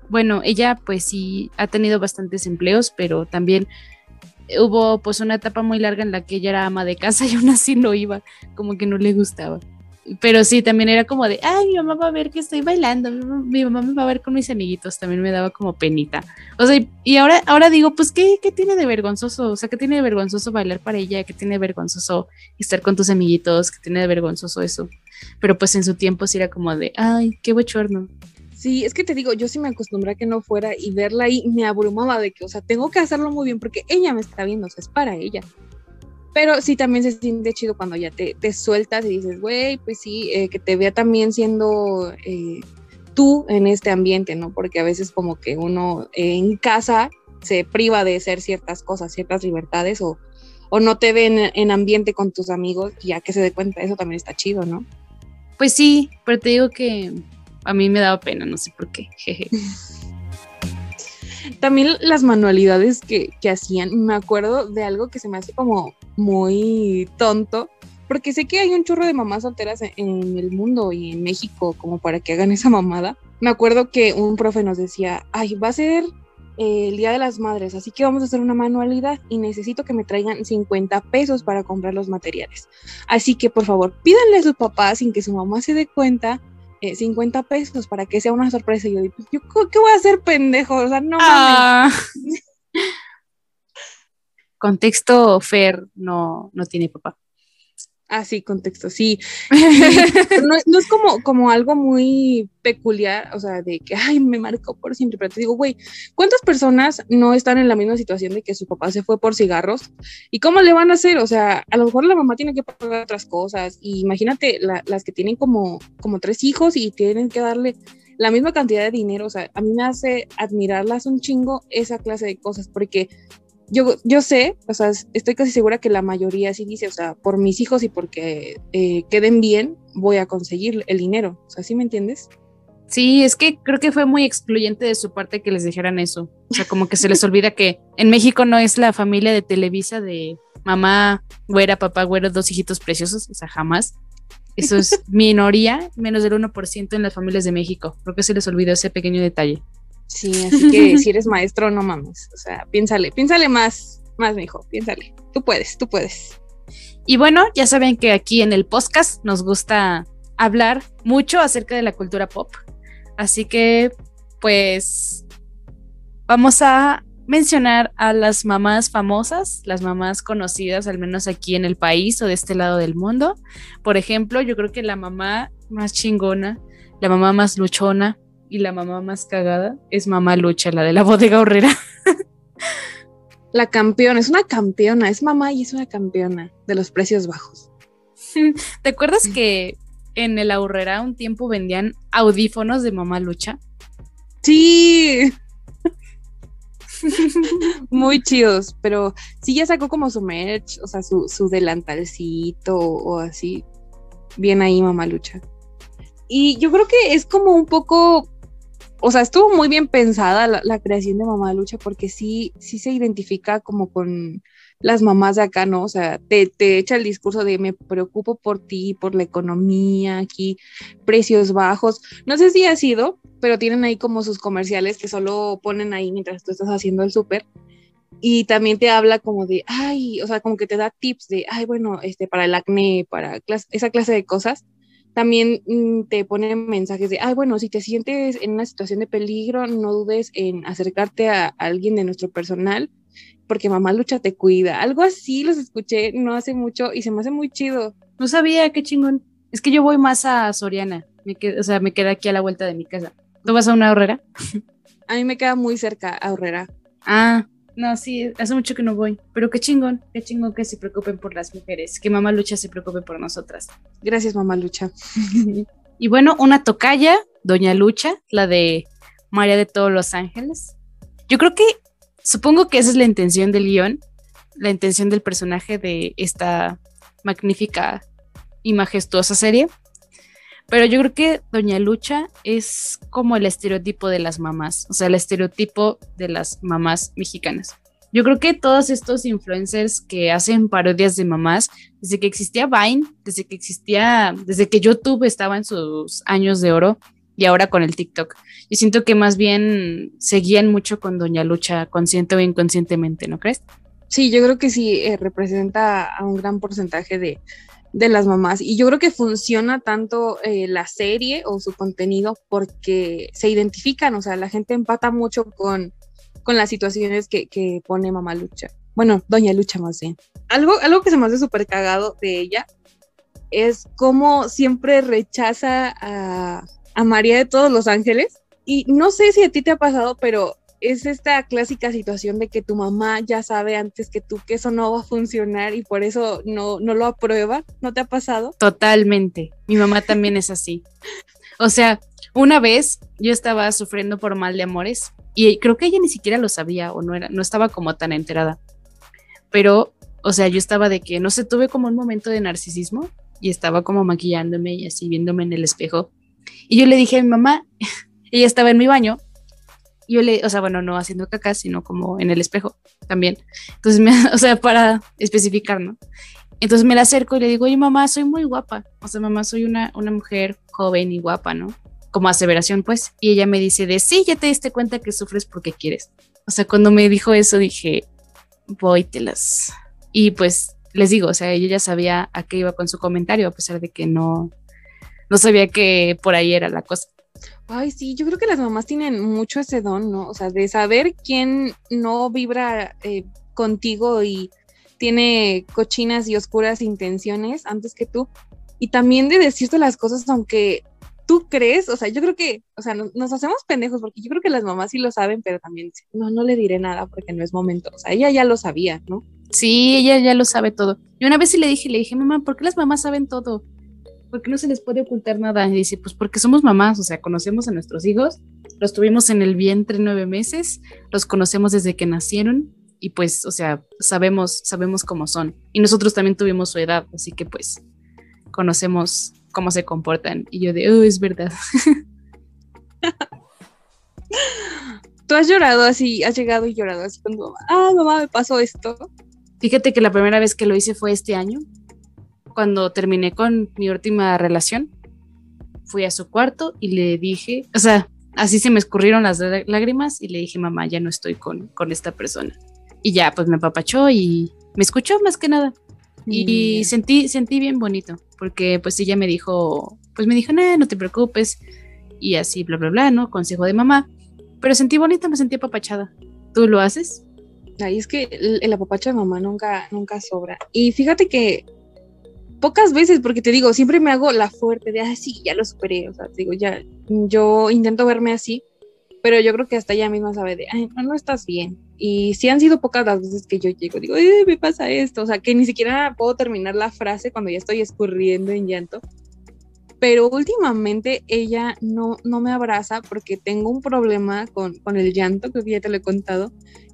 bueno, ella pues sí ha tenido bastantes empleos, pero también hubo pues una etapa muy larga en la que ella era ama de casa y aún así no iba, como que no le gustaba. Pero sí, también era como de, ay, mi mamá va a ver que estoy bailando, mi mamá me va a ver con mis amiguitos, también me daba como penita. O sea, y ahora, ahora digo, pues, ¿qué, ¿qué tiene de vergonzoso? O sea, ¿qué tiene de vergonzoso bailar para ella? ¿Qué tiene de vergonzoso estar con tus amiguitos? ¿Qué tiene de vergonzoso eso? Pero pues en su tiempo sí era como de, ay, qué bochorno. Sí, es que te digo, yo sí me acostumbré a que no fuera y verla ahí me abrumaba de que, o sea, tengo que hacerlo muy bien porque ella me está viendo, o sea, es para ella. Pero sí también se siente chido cuando ya te, te sueltas y dices, güey, pues sí, eh, que te vea también siendo eh, tú en este ambiente, ¿no? Porque a veces como que uno en casa se priva de ser ciertas cosas, ciertas libertades o, no te ve en, en ambiente con tus amigos, ya que se dé cuenta, eso también está chido, ¿no? Pues sí, pero te digo que a mí me daba pena, no sé por qué. También las manualidades que, hacían, me acuerdo de algo que se me hace como muy tonto, porque sé que hay un chorro de mamás solteras en, el mundo y en México como para que hagan esa mamada. Me acuerdo que un profe nos decía, ay, va a ser eh, el Día de las Madres, así que vamos a hacer una manualidad y necesito que me traigan 50 pesos para comprar los materiales. Así que por favor, pídanle a sus papás sin que su mamá se dé cuenta 50 eh, pesos para que sea una sorpresa. Y yo digo, ¿yo qué voy a hacer, pendejo? O sea, no ah. Contexto, Fer no, no tiene papá. Ah, sí, contexto, sí. no, es como, como algo muy peculiar, o sea, de que, ay, me marcó por siempre, pero te digo, güey, ¿cuántas personas no están en la misma situación de que su papá se fue por cigarros? ¿Y cómo le van a hacer? O sea, a lo mejor la mamá tiene que pagar otras cosas, y imagínate las que tienen como, como tres hijos y tienen que darle la misma cantidad de dinero, o sea, a mí me hace admirarlas un chingo esa clase de cosas, porque yo, yo sé, o sea, estoy casi segura que la mayoría sí dice, o sea, por mis hijos y porque eh, queden bien, voy a conseguir el dinero. O sea, ¿sí me entiendes? Sí, es que creo que fue muy excluyente de su parte que les dijeran eso. O sea, como que se les olvida que en México no es la familia de Televisa de mamá, güera, papá, güero, dos hijitos preciosos. O sea, jamás. Eso es minoría, menos del 1% en las familias de México. Creo que se les olvidó ese pequeño detalle. Sí, así que si eres maestro, no mames. O sea, piénsale, piénsale más, más, hijo, piénsale. Tú puedes, tú puedes. Y bueno, ya saben que aquí en el podcast nos gusta hablar mucho acerca de la cultura pop. Así que, pues, vamos a mencionar a las mamás famosas, las mamás conocidas, al menos aquí en el país o de este lado del mundo. Por ejemplo, yo creo que la mamá más chingona, la mamá más luchona, y la mamá más cagada es mamá Lucha, la de la bodega horrera. La campeona, es una campeona, es mamá y es una campeona de los precios bajos. ¿Te acuerdas que en el Aurrera un tiempo vendían audífonos de Mamá Lucha? Sí. Muy chidos, pero sí ya sacó como su merch, o sea, su, su delantalcito o así. Bien ahí, Mamá Lucha. Y yo creo que es como un poco o sea, estuvo muy bien pensada la, creación de Mamá Lucha porque sí, sí se identifica como con las mamás de acá, ¿no? O sea, te, te, echa el discurso de me preocupo por ti, por la economía, aquí, precios bajos. No sé si ha sido, pero tienen ahí como sus comerciales que solo ponen ahí mientras tú estás haciendo el súper. Y también te habla como de, ay, o sea, como que te da tips de, ay, bueno, este, para el acné, para esa clase de cosas también mm, te ponen mensajes de, ay, bueno, si te sientes en una situación de peligro, no dudes en acercarte a, alguien de nuestro personal, porque mamá lucha te cuida. Algo así los escuché no hace mucho y se me hace muy chido. No sabía, qué chingón. Es que yo voy más a Soriana, me o sea, me queda aquí a la vuelta de mi casa. ¿Tú vas a una horrera? A mí me queda muy cerca a Horrera. Ah, no, sí, hace mucho que no voy, pero qué chingón, qué chingón que se preocupen por las mujeres, que Mamá Lucha se preocupe por nosotras. Gracias, Mamá Lucha. y bueno, una tocaya, Doña Lucha, la de María de todos los ángeles. Yo creo que, supongo que esa es la intención del guion, la intención del personaje de esta magnífica y majestuosa serie. Pero yo creo que Doña Lucha es como el estereotipo de las mamás, o sea, el estereotipo de las mamás mexicanas. Yo creo que todos estos influencers que hacen parodias de mamás, desde que existía Vine, desde que existía, desde que YouTube estaba en sus años de oro y ahora con el TikTok, yo siento que más bien seguían mucho con Doña Lucha, consciente o inconscientemente, ¿no crees? Sí, yo creo que sí eh, representa a un gran porcentaje de, de las mamás. Y yo creo que funciona tanto eh, la serie o su contenido porque se identifican, o sea, la gente empata mucho con, con las situaciones que, que, pone mamá Lucha. Bueno, doña Lucha más bien. Algo, algo que se me hace súper cagado de ella es cómo siempre rechaza a, a María de todos los ángeles. Y no sé si a ti te ha pasado, pero es esta clásica situación de que tu mamá ya sabe antes que tú que eso no va a funcionar y por eso no, no lo aprueba. ¿No te ha pasado? Totalmente. Mi mamá también es así. O sea, una vez yo estaba sufriendo por mal de amores y creo que ella ni siquiera lo sabía o no era, no estaba como tan enterada. Pero, o sea, yo estaba de que, no sé, tuve como un momento de narcisismo y estaba como maquillándome y así viéndome en el espejo. Y yo le dije a mi mamá, ella estaba en mi baño yo le, o sea, bueno, no haciendo caca, sino como en el espejo también. Entonces, me, o sea, para especificar, ¿no? Entonces me la acerco y le digo, oye, mamá, soy muy guapa. O sea, mamá, soy una, una mujer joven y guapa, ¿no? Como aseveración, pues. Y ella me dice de, sí, ya te diste cuenta que sufres porque quieres. O sea, cuando me dijo eso, dije, voy, te las. Y pues les digo, o sea, ella ya sabía a qué iba con su comentario, a pesar de que no, no sabía que por ahí era la cosa. Ay, sí, yo creo que las mamás tienen mucho ese don, ¿no? O sea, de saber quién no vibra eh, contigo y tiene cochinas y oscuras intenciones antes que tú. Y también de decirte las cosas aunque tú crees, o sea, yo creo que, o sea, nos, hacemos pendejos porque yo creo que las mamás sí lo saben, pero también, no, no le diré nada porque no es momento. O sea, ella ya lo sabía, ¿no? Sí, ella ya lo sabe todo. Y una vez sí le dije, le dije, mamá, ¿por qué las mamás saben todo? Porque no se les puede ocultar nada? Y dice, pues porque somos mamás, o sea, conocemos a nuestros hijos, los tuvimos en el vientre nueve meses, los conocemos desde que nacieron y pues, o sea, sabemos, sabemos cómo son. Y nosotros también tuvimos su edad, así que pues conocemos cómo se comportan. Y yo de, oh, es verdad. ¿Tú has llorado así, has llegado y llorado así cuando, ah, mamá, me pasó esto? Fíjate que la primera vez que lo hice fue este año, cuando terminé con mi última relación, fui a su cuarto y le dije, o sea, así se me escurrieron las lágrimas y le dije, mamá, ya no estoy con, con esta persona. Y ya, pues me apapachó y me escuchó más que nada. Y mm. sentí, sentí bien bonito, porque pues ella me dijo, pues me dijo, no, no te preocupes, y así, bla, bla, bla, ¿no? Consejo de mamá. Pero sentí bonito, me sentí apapachada. ¿Tú lo haces? Ahí es que el, el apapacho de mamá nunca, nunca sobra. Y fíjate que pocas veces, porque te digo, siempre me hago la fuerte de, ah, sí, ya lo superé, o sea, digo, ya, yo intento verme así, pero yo creo que hasta ella misma sabe de, ay, no, no estás bien. Y sí han sido pocas las veces que yo llego, digo, me pasa esto, o sea, que ni siquiera puedo terminar la frase cuando ya estoy escurriendo en llanto. pero últimamente ella no, no me abraza porque tengo un problema con, con el llanto, que ya te lo he contado,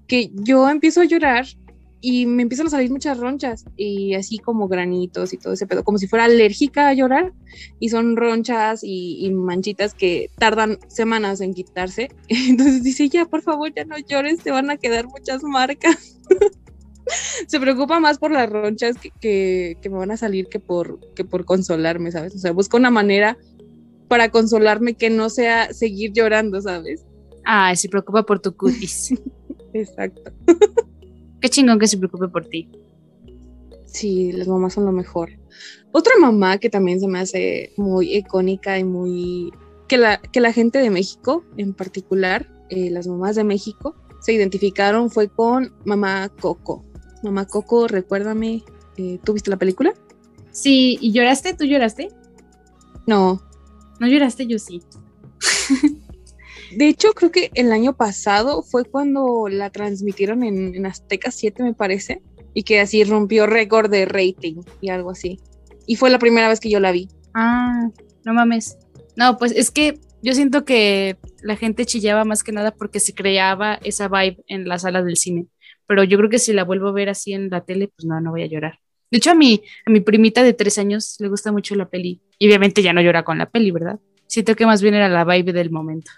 que yo empiezo a llorar y me empiezan a salir muchas ronchas y así como granitos y todo ese pedo, como si fuera alérgica a llorar y son ronchas y, manchitas que tardan semanas en quitarse. Entonces dice, ya, por favor, ya no llores, te van a quedar muchas marcas. Se preocupa más por las ronchas que, que, me van a salir que por, que por consolarme, ¿sabes? O sea, busca una manera para consolarme que no sea seguir llorando, ¿sabes? Ah, se preocupa por tu cutis. Exacto. Qué chingón que se preocupe por ti. Sí, las mamás son lo mejor. Otra mamá que también se me hace muy icónica y muy... que la, que la gente de México, en particular, eh, las mamás de México, se identificaron fue con mamá Coco. Mamá Coco, recuérdame, eh, ¿tú viste la película? Sí, ¿y lloraste? ¿Tú lloraste? No. ¿No lloraste? Yo sí. De hecho, creo que el año pasado fue cuando la transmitieron en, Azteca 7, me parece, y que así rompió récord de rating y algo así. Y fue la primera vez que yo la vi. Ah, no mames. No, pues es que yo siento que la gente chillaba más que nada porque se creaba esa vibe en la sala del cine. Pero yo creo que si la vuelvo a ver así en la tele, pues no, no voy a llorar. De hecho, a mi, a mi primita de tres años le gusta mucho la peli. Y obviamente ya no llora con la peli, ¿verdad? Siento que más bien era la vibe del momento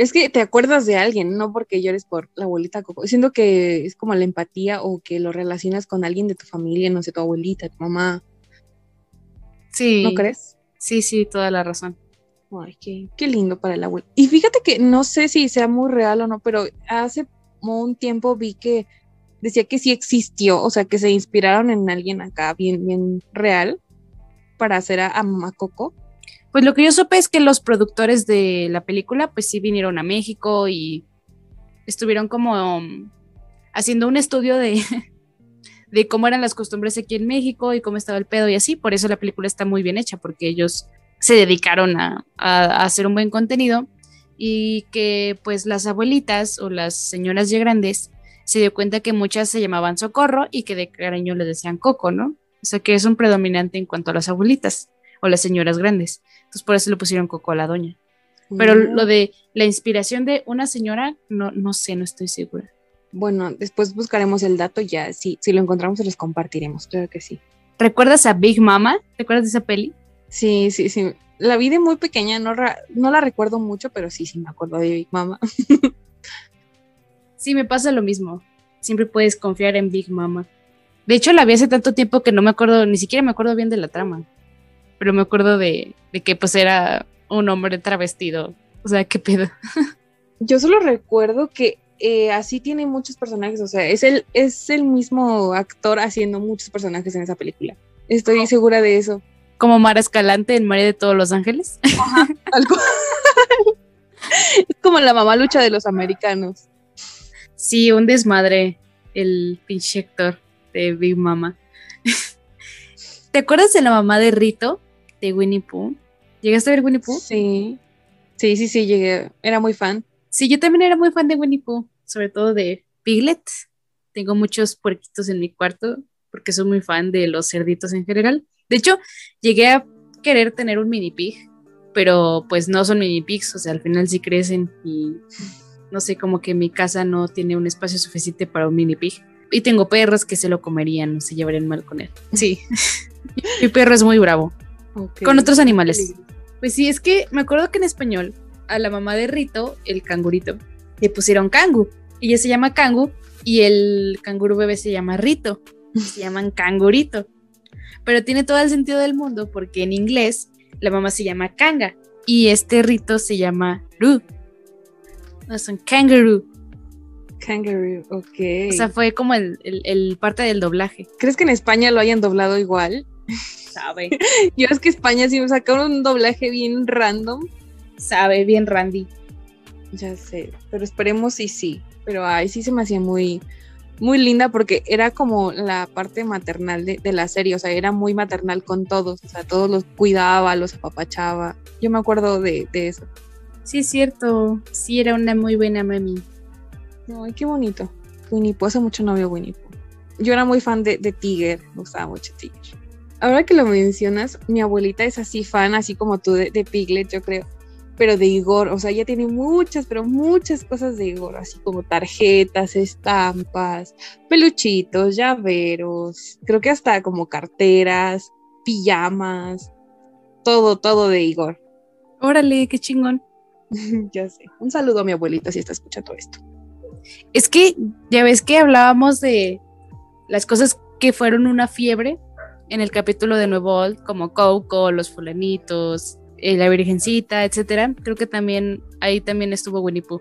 es que te acuerdas de alguien, no porque llores por la abuelita Coco. Siento que es como la empatía o que lo relacionas con alguien de tu familia, no sé, tu abuelita, tu mamá. Sí. ¿No crees? Sí, sí, toda la razón. Ay, qué, qué lindo para el abuelo. Y fíjate que no sé si sea muy real o no, pero hace un tiempo vi que decía que sí existió, o sea, que se inspiraron en alguien acá bien, bien real para hacer a, a Mamá Coco. Pues lo que yo supe es que los productores de la película, pues sí vinieron a México y estuvieron como um, haciendo un estudio de, de cómo eran las costumbres aquí en México y cómo estaba el pedo y así. Por eso la película está muy bien hecha, porque ellos se dedicaron a, a, hacer un buen contenido y que pues las abuelitas o las señoras ya grandes se dio cuenta que muchas se llamaban Socorro y que de cariño les decían Coco, ¿no? O sea que es un predominante en cuanto a las abuelitas o las señoras grandes. Entonces por eso le pusieron Coco a la doña. Pero mm. lo de la inspiración de una señora, no, no sé, no estoy segura. Bueno, después buscaremos el dato ya. Si, si lo encontramos, se los compartiremos. Claro que sí. ¿Recuerdas a Big Mama? ¿Te acuerdas de esa peli? Sí, sí, sí. La vi de muy pequeña, no, no la recuerdo mucho, pero sí, sí me acuerdo de Big Mama. sí, me pasa lo mismo. Siempre puedes confiar en Big Mama. De hecho, la vi hace tanto tiempo que no me acuerdo, ni siquiera me acuerdo bien de la trama pero me acuerdo de, que pues era un hombre travestido. O sea, qué pedo. Yo solo recuerdo que eh, así tiene muchos personajes, o sea, es el, es el mismo actor haciendo muchos personajes en esa película. Estoy segura de eso. Como Mara Escalante en María de todos los ángeles. Ajá, algo. es como la mamá lucha de los americanos. Sí, un desmadre el pinche actor de Big Mama. ¿Te acuerdas de la mamá de Rito? De Winnie Pooh. ¿Llegaste a ver Winnie Pooh? Sí. Sí, sí, sí, llegué. Era muy fan. Sí, yo también era muy fan de Winnie Pooh, sobre todo de Piglet. Tengo muchos puerquitos en mi cuarto porque soy muy fan de los cerditos en general. De hecho, llegué a querer tener un mini pig, pero pues no son mini pigs, o sea, al final sí crecen y no sé, como que mi casa no tiene un espacio suficiente para un mini pig. Y tengo perros que se lo comerían, se llevarían mal con él. Sí, mi perro es muy bravo con otros animales. Pues sí, es que me acuerdo que en español a la mamá de Rito, el cangurito, le pusieron cangu. Y ella se llama cangu y el canguro bebé se llama Rito. Se llaman cangurito. Pero tiene todo el sentido del mundo porque en inglés la mamá se llama kanga y este Rito se llama Ru. No, son kangaroo. Kangaroo, ok. O sea, fue como el, el parte del doblaje. ¿Crees que en España lo hayan doblado igual? Sabe. Yo es que España sí me sacaron un doblaje bien random. Sabe, bien randy. Ya sé, pero esperemos y sí. Pero ay, sí se me hacía muy, muy linda porque era como la parte maternal de, la serie, o sea, era muy maternal con todos, o sea, todos los cuidaba, los apapachaba. Yo me acuerdo de, eso. Sí, es cierto. Sí, era una muy buena mami. Ay, qué bonito. Winnie Pooh, hace mucho no veo Winnie Pooh. Yo era muy fan de, de Tiger, me gustaba mucho Tiger. Ahora que lo mencionas, mi abuelita es así fan, así como tú de, de Piglet, yo creo, pero de Igor, o sea, ella tiene muchas, pero muchas cosas de Igor, así como tarjetas, estampas, peluchitos, llaveros, creo que hasta como carteras, pijamas, todo, todo de Igor. Órale, qué chingón. ya sé. Un saludo a mi abuelita si está escuchando esto. Es que ya ves que hablábamos de las cosas que fueron una fiebre en el capítulo de Nuevo Old, como Coco, los fulanitos, eh, la Virgencita, etcétera. Creo que también ahí también estuvo Winnie Pooh.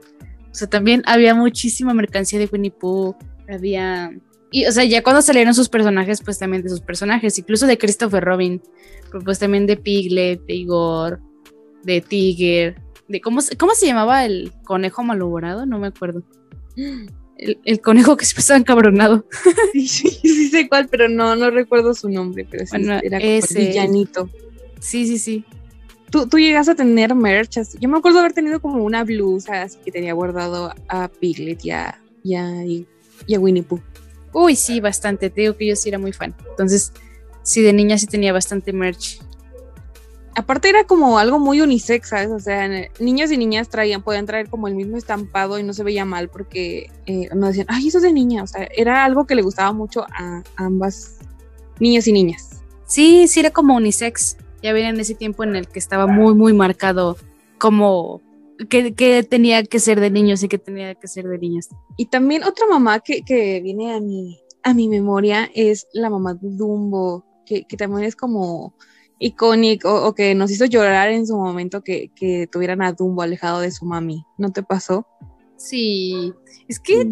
O sea, también había muchísima mercancía de Winnie Pooh. Había. Y, o sea, ya cuando salieron sus personajes, pues también de sus personajes, incluso de Christopher Robin, pero pues también de Piglet, de Igor, de Tiger, de cómo, se- cómo se llamaba el conejo malhumorado, no me acuerdo. El, el conejo que siempre estaba encabronado. Sí, sí, sí sé cuál, pero no, no recuerdo su nombre, pero sí Bueno, era ese. villanito. Sí, sí, sí. Tú, tú llegas a tener merch así. Yo me acuerdo haber tenido como una blusa así que tenía guardado a Piglet y a, y a, y a Winnie Pooh. Uy, sí, bastante. Te digo que yo sí era muy fan. Entonces, sí, de niña sí tenía bastante merch. Aparte era como algo muy unisex, ¿sabes? O sea, niños y niñas traían, podían traer como el mismo estampado y no se veía mal porque eh, no decían, ay, eso es de niña. O sea, era algo que le gustaba mucho a ambas niños y niñas. Sí, sí era como unisex. Ya ven en ese tiempo en el que estaba muy, muy marcado como que, que tenía que ser de niños y que tenía que ser de niñas. Y también otra mamá que, que viene a mi, a mi memoria es la mamá de Dumbo, que, que también es como icónico o, o que nos hizo llorar en su momento que, que tuvieran a Dumbo alejado de su mami. ¿No te pasó? Sí, es que,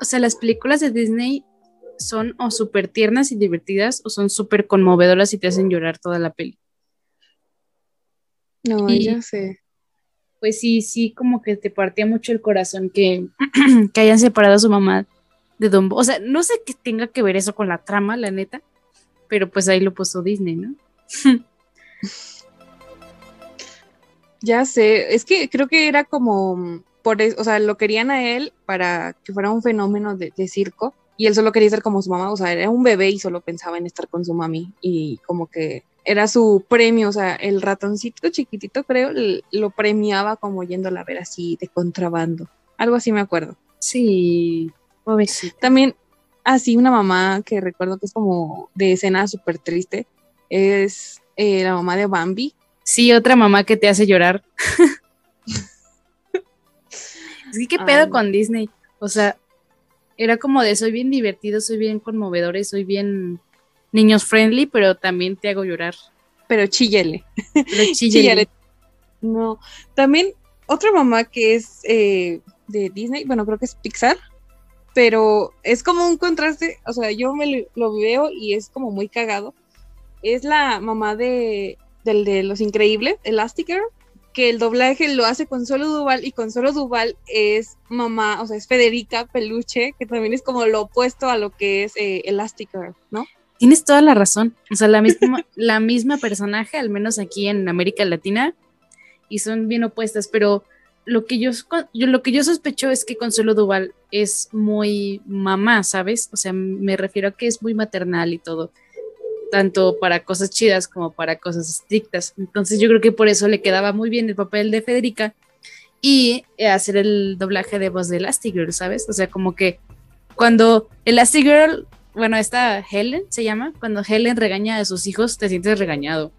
o sea, las películas de Disney son o súper tiernas y divertidas o son súper conmovedoras y te hacen llorar toda la peli. No, Y- ya sé. Pues sí, sí, como que te partía mucho el corazón que, que hayan separado a su mamá de Dumbo. O sea, no sé qué tenga que ver eso con la trama, la neta, pero pues ahí lo puso Disney, ¿no? Ya sé, es que creo que era como por eso, o sea, lo querían a él para que fuera un fenómeno de, de circo y él solo quería ser como su mamá, o sea, era un bebé y solo pensaba en estar con su mami y como que era su premio, o sea, el ratoncito chiquitito creo lo premiaba como yéndola a ver así de contrabando, algo así me acuerdo. Sí, pobrecita. También así una mamá que recuerdo que es como de escena súper triste es eh, la mamá de Bambi, Sí, otra mamá que te hace llorar. que qué pedo Ay. con Disney. O sea, era como de soy bien divertido, soy bien conmovedor soy bien niños friendly, pero también te hago llorar. pero chíllele. Pero Sí, No, también otra mamá que es eh, de Disney, bueno, creo que es Pixar, pero es como un contraste, o sea, yo me lo veo y es como muy cagado. Es la mamá de, del de Los Increíbles, Elastigirl, que el doblaje lo hace Consuelo Duval y Consuelo Duval es mamá, o sea, es Federica Peluche, que también es como lo opuesto a lo que es eh, Elastigirl, ¿no? Tienes toda la razón. O sea, la misma, la misma personaje, al menos aquí en América Latina, y son bien opuestas, pero lo que yo, yo- lo que yo sospecho es que Consuelo Duval es muy mamá, ¿sabes? O sea, me refiero a que es muy maternal y todo, tanto para cosas chidas como para cosas estrictas. Entonces yo creo que por eso le quedaba muy bien el papel de Federica y eh, hacer el doblaje de voz de Elastigirl, ¿sabes? O sea, como que cuando Elastigirl bueno, esta Helen se llama, cuando Helen regaña a sus hijos, te sientes regañado.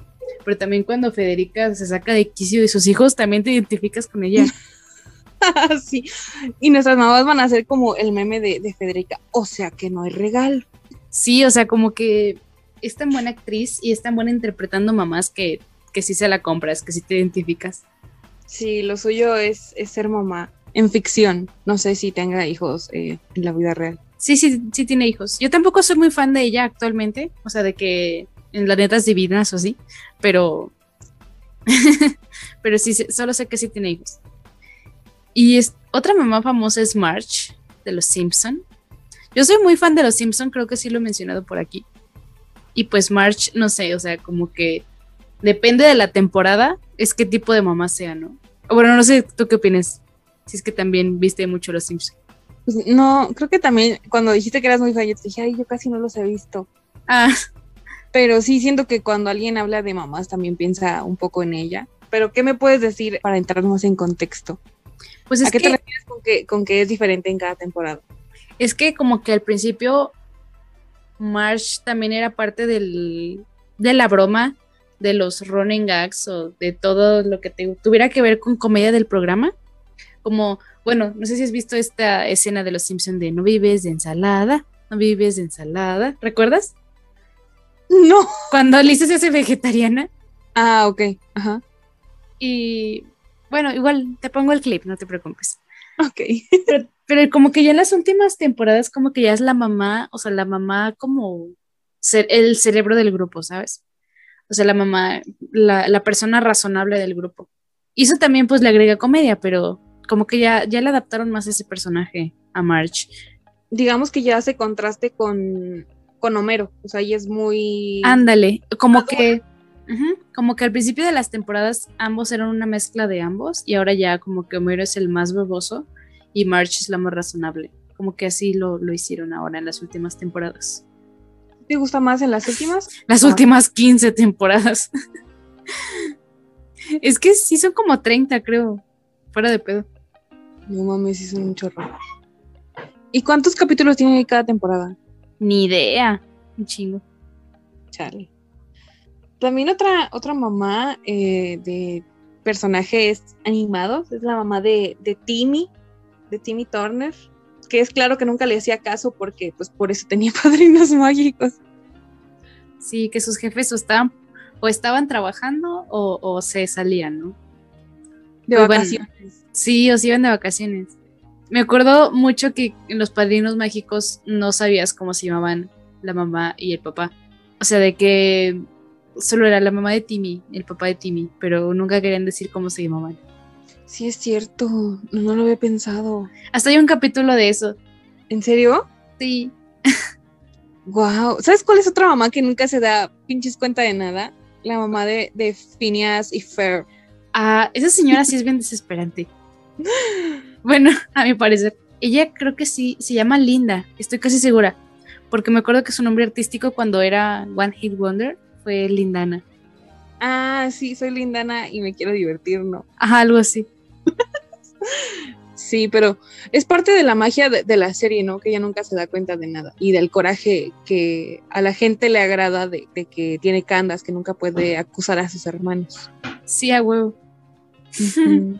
Pero también cuando Federica se saca de quicio de sus hijos, también te identificas con ella. sí. Y nuestras mamás van a ser como el meme de, de Federica, o sea que no hay regalo. Sí, o sea, como que es tan buena actriz y es tan buena interpretando mamás que, que sí se la compras, que sí te identificas. Sí, lo suyo es, es ser mamá en ficción. No sé si tenga hijos eh, en la vida real. Sí, sí, sí tiene hijos. Yo tampoco soy muy fan de ella actualmente, o sea, de que en las netas divinas o así, pero pero sí, solo sé que sí tiene hijos. Y es, otra mamá famosa es Marge, de los Simpson. Yo soy muy fan de los Simpson, creo que sí lo he mencionado por aquí. Y pues Marge, no sé, o sea, como que depende de la temporada, es qué tipo de mamá sea, ¿no? Bueno, no sé, ¿tú qué opinas? Si es que también viste mucho los Simpson. Pues, no, creo que también cuando dijiste que eras muy fan, yo te dije, ay, yo casi no los he visto. Ah, Pero sí siento que cuando alguien habla de mamás también piensa un poco en ella. Pero ¿qué me puedes decir para entrar más en contexto? Pues es ¿A qué que, te refieres con que, con que es diferente en cada temporada? es que como que al principio Marsh también era parte del, de la broma de los running gags o de todo lo que te- tuviera que ver con comedia del programa. Como, bueno, no sé si has visto esta escena de los Simpsons de no vives de ensalada, no vives de ensalada, ¿recuerdas? No. Cuando Lisa se hace vegetariana Ah, ok. Ajá. y bueno, igual te pongo el clip, no te preocupes. Ok. Pero, pero como que ya en las últimas temporadas como que ya es la mamá, o sea, la mamá como ser el cerebro del grupo, ¿sabes? O sea, la mamá, la, la persona razonable del grupo. Y eso también pues le agrega comedia, pero como que ya, ya le adaptaron más ese personaje a March. Digamos que ya hace contraste con, con Homero. O sea, ella es muy. Ándale, como que, como que al principio de las temporadas ambos eran una mezcla de ambos y ahora ya como que Homero es el más baboso y March es la más razonable. Como que así lo, lo hicieron ahora en las últimas temporadas. ¿Te gusta más en las últimas? Las Ah. últimas 15 temporadas. es que sí son como 30, creo. Fuera de pedo. No mames, sí son un chorro. ¿Y cuántos capítulos tiene cada temporada? Ni idea. Un chingo. Chale. También otra, otra mamá eh, de personajes animados es la mamá de, de Timmy, de Timmy Turner, que es claro que nunca le hacía caso porque pues por eso tenía padrinos mágicos. Sí, que sus jefes o estaban, o estaban trabajando o, o se salían, ¿no? De bueno. vacaciones. Sí, o se iban de vacaciones. Me acuerdo mucho que en los padrinos mágicos no sabías cómo se llamaban la mamá y el papá. O sea, de que solo era la mamá de Timmy, el papá de Timmy, pero nunca querían decir cómo se llamaban. Sí, es cierto. No, no lo había pensado. Hasta hay un capítulo de eso. ¿En serio? Sí. Wow. ¿Sabes cuál es otra mamá que nunca se da pinches cuenta de nada? La mamá de, de Phineas y Fer. Ah, esa señora sí es bien desesperante. Bueno, a mi parecer. Ella creo que sí, se llama Linda, estoy casi segura. Porque me acuerdo que su nombre artístico cuando era One Hit Wonder fue Lindana. Ah, sí, soy Lindana y me quiero divertir, ¿no? Ajá, algo así. Sí, pero es parte de la magia de, de la serie, ¿no? Que ella nunca se da cuenta de nada y del coraje que a la gente le agrada de, de que tiene candas, que nunca puede acusar a sus hermanos. Sí, a huevo.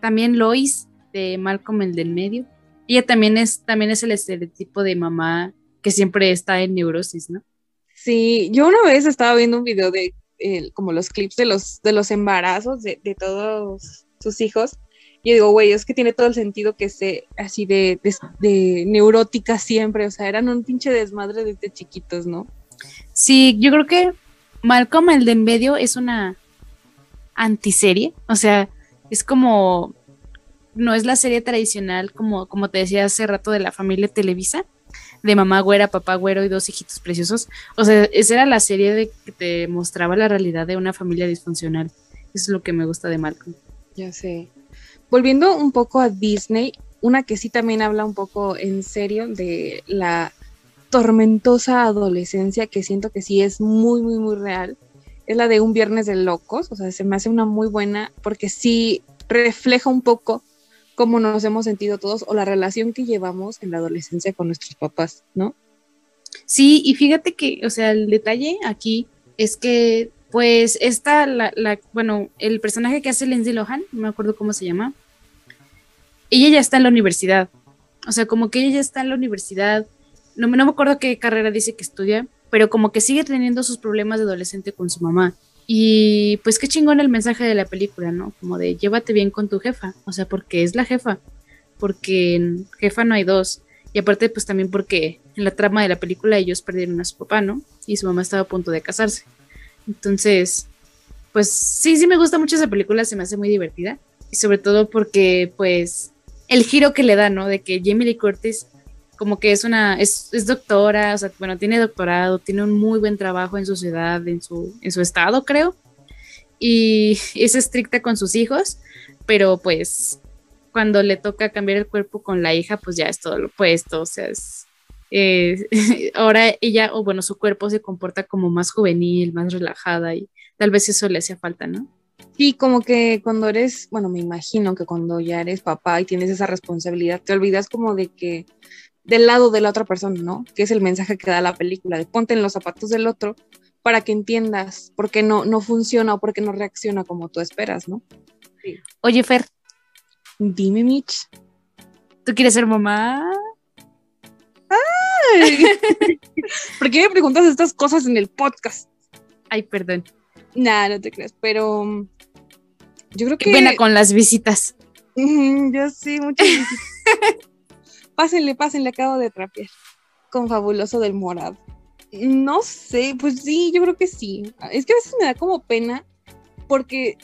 También Lois, de Malcolm el del medio. Ella también es, también es el estereotipo de mamá que siempre está en neurosis, ¿no? Sí, yo una vez estaba viendo un video de eh, como los clips de los, de los embarazos de, de todos sus hijos. Y yo digo, güey, es que tiene todo el sentido que esté así de, de, neurótica siempre. O sea, eran un pinche desmadre desde chiquitos, ¿no? Sí, yo creo que Malcolm el de en medio es una antiserie, o sea, es como no es la serie tradicional como como te decía hace rato de la familia Televisa, de mamá güera, papá güero y dos hijitos preciosos. O sea, esa era la serie de que te mostraba la realidad de una familia disfuncional. Eso es lo que me gusta de Malcolm. Ya sé. Volviendo un poco a Disney, una que sí también habla un poco en serio de la tormentosa adolescencia que siento que sí es muy, muy, muy real. Es la de Un Viernes de Locos, o sea, se me hace una muy buena porque sí refleja un poco cómo nos hemos sentido todos o la relación que llevamos en la adolescencia con nuestros papás, ¿no? Sí, y fíjate que, o sea, el detalle aquí es que, pues, esta, la, la, bueno, el personaje que hace Lindsay Lohan, no me acuerdo cómo se llama, ella ya está en la universidad. O sea, como que ella ya está en la universidad. No, no me acuerdo qué carrera dice que estudia, pero como que sigue teniendo sus problemas de adolescente con su mamá. Y pues qué chingón el mensaje de la película, ¿no? Como de llévate bien con tu jefa. O sea, porque es la jefa. Porque en jefa no hay dos. Y aparte, pues también porque en la trama de la película ellos perdieron a su papá, ¿no? Y su mamá estaba a punto de casarse. Entonces, pues sí, sí me gusta mucho esa película, se me hace muy divertida. Y sobre todo porque, pues, el giro que le da, ¿no? De que Jamie Lee Curtis como que es una, es, es doctora, o sea, bueno, tiene doctorado, tiene un muy buen trabajo en su ciudad, en su, en su estado, creo. Y es estricta con sus hijos, pero pues cuando le toca cambiar el cuerpo con la hija, pues ya es todo lo opuesto, o sea, es, eh, ahora ella, o bueno, su cuerpo se comporta como más juvenil, más relajada y tal vez eso le hacía falta, ¿no? Sí, como que cuando eres, bueno, me imagino que cuando ya eres papá y tienes esa responsabilidad, te olvidas como de que del lado de la otra persona, ¿no? Que es el mensaje que da la película, de ponte en los zapatos del otro para que entiendas por qué no, no funciona o por qué no reacciona como tú esperas, ¿no? Oye, Fer, Dime, Mitch. ¿tú quieres ser mamá? ¿Por qué me preguntas estas cosas en el podcast? Ay, perdón. Nah, no te creas, pero mm, yo creo Qué que... pena con las visitas. Yo sí, muchas gracias. pásenle, pásenle, acabo de trapear. Con Fabuloso del Morado. No sé, pues sí, yo creo que sí. Es que a veces me da como pena porque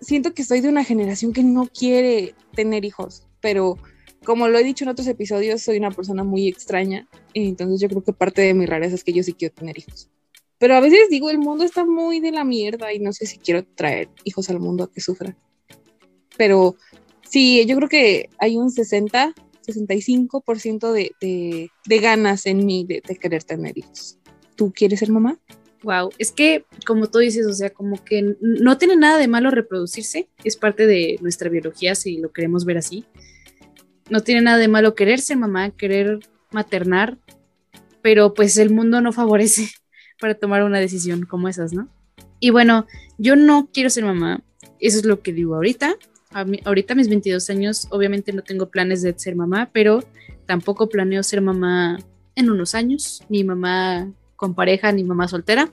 siento que soy de una generación que no quiere tener hijos, pero como lo he dicho en otros episodios, soy una persona muy extraña y entonces yo creo que parte de mi rareza es que yo sí quiero tener hijos. Pero a veces digo, el mundo está muy de la mierda y no sé si quiero traer hijos al mundo a que sufran. Pero sí, yo creo que hay un 60, 65% de, de, ganas en mí de, de querer tener hijos. ¿Tú quieres ser mamá? Wow, es que como tú dices, o sea, como que no tiene nada de malo reproducirse, es parte de nuestra biología si lo queremos ver así. No tiene nada de malo querer ser mamá, querer maternar, pero pues el mundo no favorece para tomar una decisión como esas, ¿no? Y bueno, yo no quiero ser mamá, eso es lo que digo ahorita. A mí- ahorita mis 22 años, obviamente no tengo planes de ser mamá, pero tampoco planeo ser mamá en unos años, ni mamá con pareja ni mamá soltera.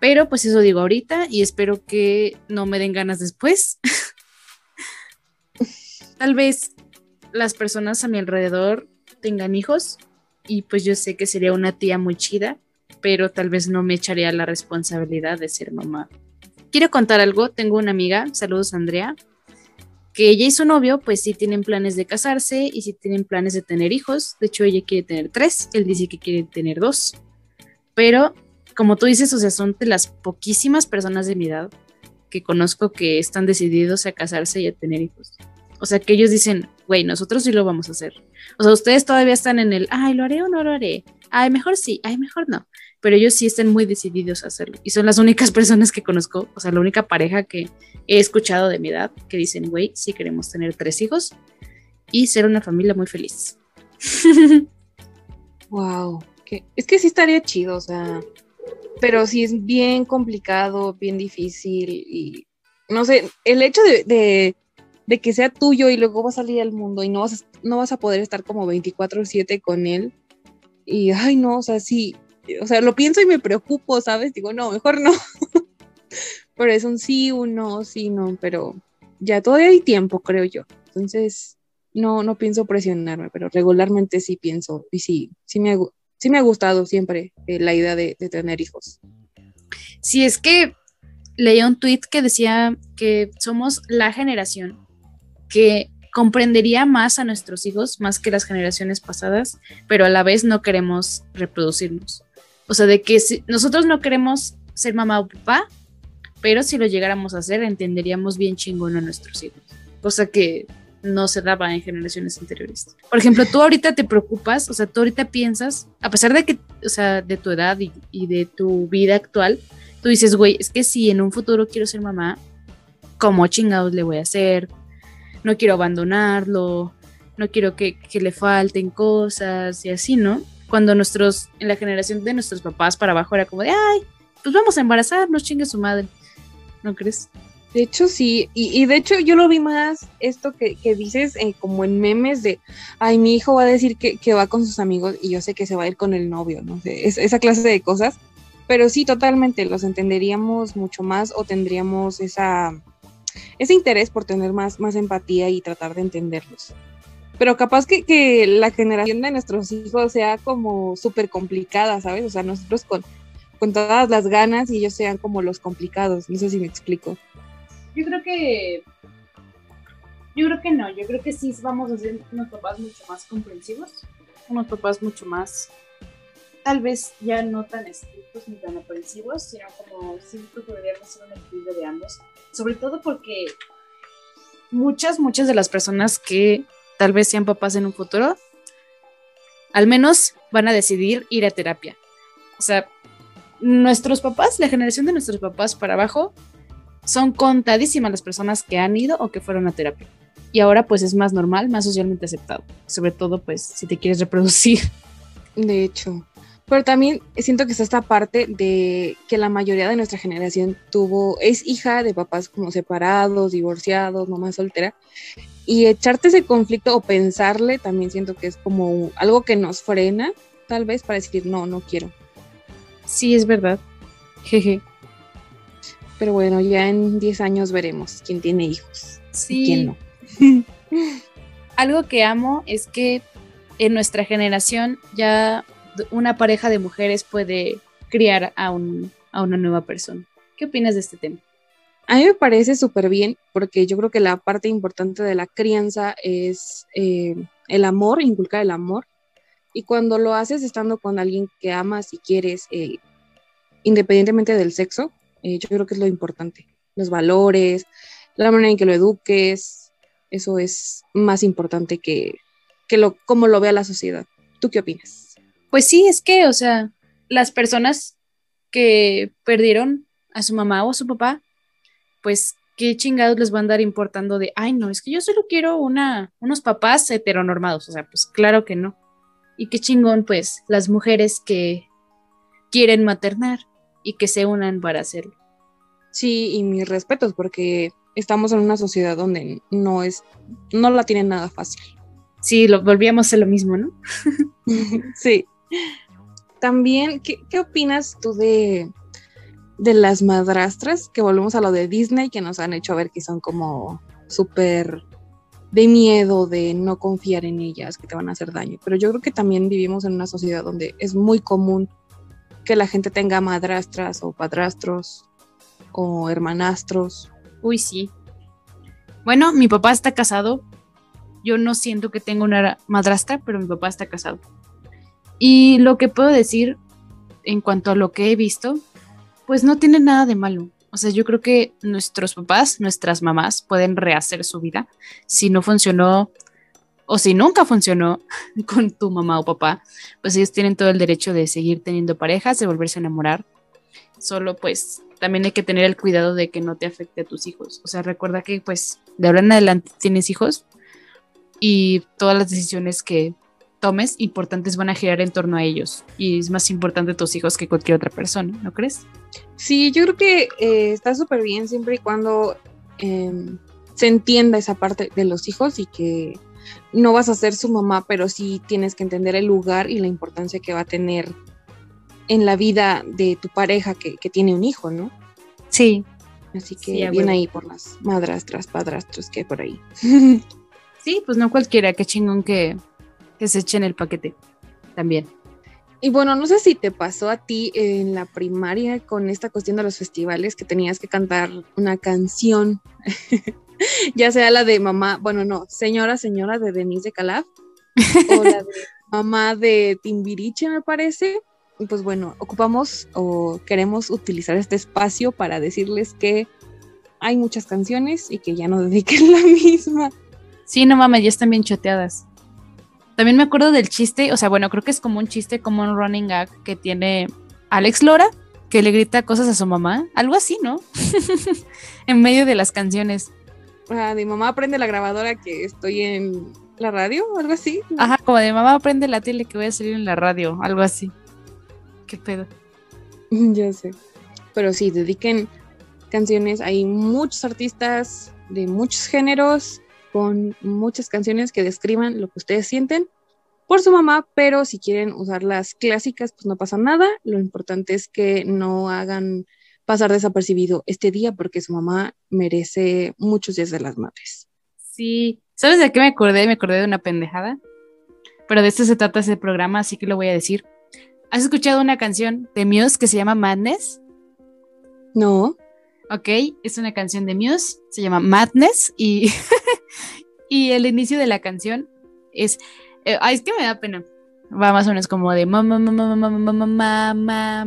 Pero pues eso digo ahorita y espero que no me den ganas después. Tal vez las personas a mi alrededor tengan hijos y pues yo sé que sería una tía muy chida, pero tal vez no me echaría la responsabilidad de ser mamá. Quiero contar algo, tengo una amiga, saludos Andrea, que ella y su novio pues sí tienen planes de casarse y sí tienen planes de tener hijos, de hecho ella quiere tener tres, él dice que quiere tener dos pero como tú dices, o sea, son de las poquísimas personas de mi edad que conozco que están decididos a casarse y a tener hijos. O sea, que ellos dicen, güey, nosotros sí lo vamos a hacer. O sea, ustedes todavía están en el, ay, ¿lo haré o no lo haré? Ay, mejor sí, ay, mejor no. Pero ellos sí están muy decididos a hacerlo. Y son las únicas personas que conozco, o sea, la única pareja que he escuchado de mi edad que dicen, güey, sí queremos tener tres hijos y ser una familia muy feliz. Wow. Es que sí estaría chido, o sea, pero sí es bien complicado, bien difícil y no sé, el hecho de, de que sea tuyo y luego va a salir al mundo y no vas a, no vas a poder estar como 24/7 con él y ay no, o sea, sí, o sea, lo pienso y me preocupo, ¿sabes? Digo, no, mejor no. pero es un sí, un no, sí, no, pero ya todavía hay tiempo, creo yo. Entonces, no, no pienso presionarme, pero regularmente sí pienso y sí, sí me ha, sí me ha gustado siempre eh, la idea de, de tener hijos. Si es que leía un tweet que decía que somos la generación que comprendería más a nuestros hijos, más que las generaciones pasadas, pero a la vez no queremos reproducirnos. O sea, de que si, nosotros no queremos ser mamá o papá, pero si lo llegáramos a hacer, entenderíamos bien chingón a nuestros hijos. Cosa que no se daba en generaciones anteriores. Por ejemplo, tú ahorita te preocupas, o sea, tú ahorita piensas, a pesar de que, o sea, de tu edad y, y de tu vida actual, tú dices, güey, es que si en un futuro quiero ser mamá, ¿cómo chingados le voy a hacer? No quiero abandonarlo, no quiero que, que le falten cosas y así, ¿no? Cuando nuestros, en la generación de nuestros papás para abajo era como de, ay, pues vamos a embarazarnos, chingue su madre. ¿No crees? De hecho, sí, y, y de hecho yo lo vi más esto que, que dices eh, como en memes de, ay, mi hijo va a decir que, que va con sus amigos y yo sé que se va a ir con el novio, no esa clase de cosas. Pero sí, totalmente, los entenderíamos mucho más o tendríamos esa, ese interés por tener más, más empatía y tratar de entenderlos. Pero capaz que, que la generación de nuestros hijos sea como súper complicada, ¿sabes? O sea, nosotros con, con todas las ganas y ellos sean como los complicados, no sé si me explico. Yo creo que. Yo creo que no. Yo creo que sí vamos a ser unos papás mucho más comprensivos. Unos papás mucho más. Tal vez ya no tan estrictos ni tan aprensivos, sino como siempre podríamos ser un equilibrio de ambos. Sobre todo porque muchas, muchas de las personas que tal vez sean papás en un futuro, al menos van a decidir ir a terapia. O sea, nuestros papás, la generación de nuestros papás para abajo, son contadísimas las personas que han ido o que fueron a terapia. Y ahora pues es más normal, más socialmente aceptado. Sobre todo pues si te quieres reproducir. De hecho. Pero también siento que está esta parte de que la mayoría de nuestra generación tuvo, es hija de papás como separados, divorciados, mamá soltera. Y echarte ese conflicto o pensarle también siento que es como algo que nos frena, tal vez, para decir, no, no quiero. Sí, es verdad. Jeje. Pero bueno, ya en 10 años veremos quién tiene hijos Sí. y quién no. Algo que amo es que en nuestra generación ya una pareja de mujeres puede criar a, un, a una nueva persona. ¿Qué opinas de este tema? A mí me parece súper bien porque yo creo que la parte importante de la crianza es eh, el amor, inculcar el amor. Y cuando lo haces estando con alguien que amas y quieres, eh, independientemente del sexo, eh, yo creo que es lo importante. Los valores, la manera en que lo eduques, eso es más importante que, que lo, cómo lo vea la sociedad. ¿Tú qué opinas? Pues sí, es que, o sea, las personas que perdieron a su mamá o a su papá, pues qué chingados les van a andar importando de, ay, no, es que yo solo quiero una, unos papás heteronormados, o sea, pues claro que no. Y qué chingón, pues, las mujeres que quieren maternar y que se unan para hacerlo. Sí, y mis respetos, porque estamos en una sociedad donde no es, no la tienen nada fácil. Sí, lo, volvíamos a lo mismo, ¿no? sí. También, ¿qué, opinas tú de, de las madrastras? Que volvemos a lo de Disney, que nos han hecho ver que son como súper de miedo, de no confiar en ellas, que te van a hacer daño. Pero yo creo que también vivimos en una sociedad donde es muy común que la gente tenga madrastras o padrastros o hermanastros. Uy, sí. Bueno, mi papá está casado. Yo no siento que tenga una madrastra, pero mi papá está casado. Y lo que puedo decir en cuanto a lo que he visto, pues no tiene nada de malo. O sea, yo creo que nuestros papás, nuestras mamás pueden rehacer su vida. Si no funcionó o si nunca funcionó con tu mamá o papá, pues ellos tienen todo el derecho de seguir teniendo parejas, de volverse a enamorar. Solo pues también hay que tener el cuidado de que no te afecte a tus hijos. O sea, recuerda que pues de ahora en adelante tienes hijos y todas las decisiones que tomes importantes van a girar en torno a ellos. Y es más importante tus hijos que cualquier otra persona, ¿no crees? Sí, yo creo que eh, está súper bien siempre y cuando eh, se entienda esa parte de los hijos y que no vas a ser su mamá, pero sí tienes que entender el lugar y la importancia que va a tener en la vida de tu pareja que, que tiene un hijo, ¿no? Sí. Así que Sí, bien ahí por las madrastras, padrastros que hay por ahí. Sí, pues no cualquiera, qué chingón que, que se echen el paquete también. Y bueno, no sé si te pasó a ti en la primaria con esta cuestión de los festivales que tenías que cantar una canción, ya sea la de mamá, bueno, no, señora, señora de Denise de Calaf, o la de mamá de Timbiriche, me parece. Y pues bueno, ocupamos o queremos utilizar este espacio para decirles que hay muchas canciones y que ya no dediquen la misma. Sí, no mames, ya están bien choteadas. También me acuerdo del chiste, o sea, bueno, creo que es como un chiste, como un running gag que tiene Alex Lora, que le grita cosas a su mamá, algo así, ¿no? en medio de las canciones. Ah, de mamá prende la grabadora que estoy en la radio algo así. Ajá, como de mamá, prende la tele que voy a salir en la radio, algo así. ¿Qué pedo? Ya sé. Pero sí, dediquen canciones. Hay muchos artistas de muchos géneros con muchas canciones que describan lo que ustedes sienten por su mamá, pero si quieren usar las clásicas, pues no pasa nada. Lo importante es que no hagan pasar desapercibido este día porque su mamá merece muchos días de las madres. Sí, ¿sabes de qué me acordé? Me acordé de una pendejada. Pero de esto se trata ese programa, así que lo voy a decir. ¿Has escuchado una canción de Muse que se llama Madness? No, Ok, es una canción de Muse, se llama Madness y, y el inicio de la canción es, eh, ay, es que me da pena. Va más o menos como de mamá, mamá, mamá, mamá, mamá,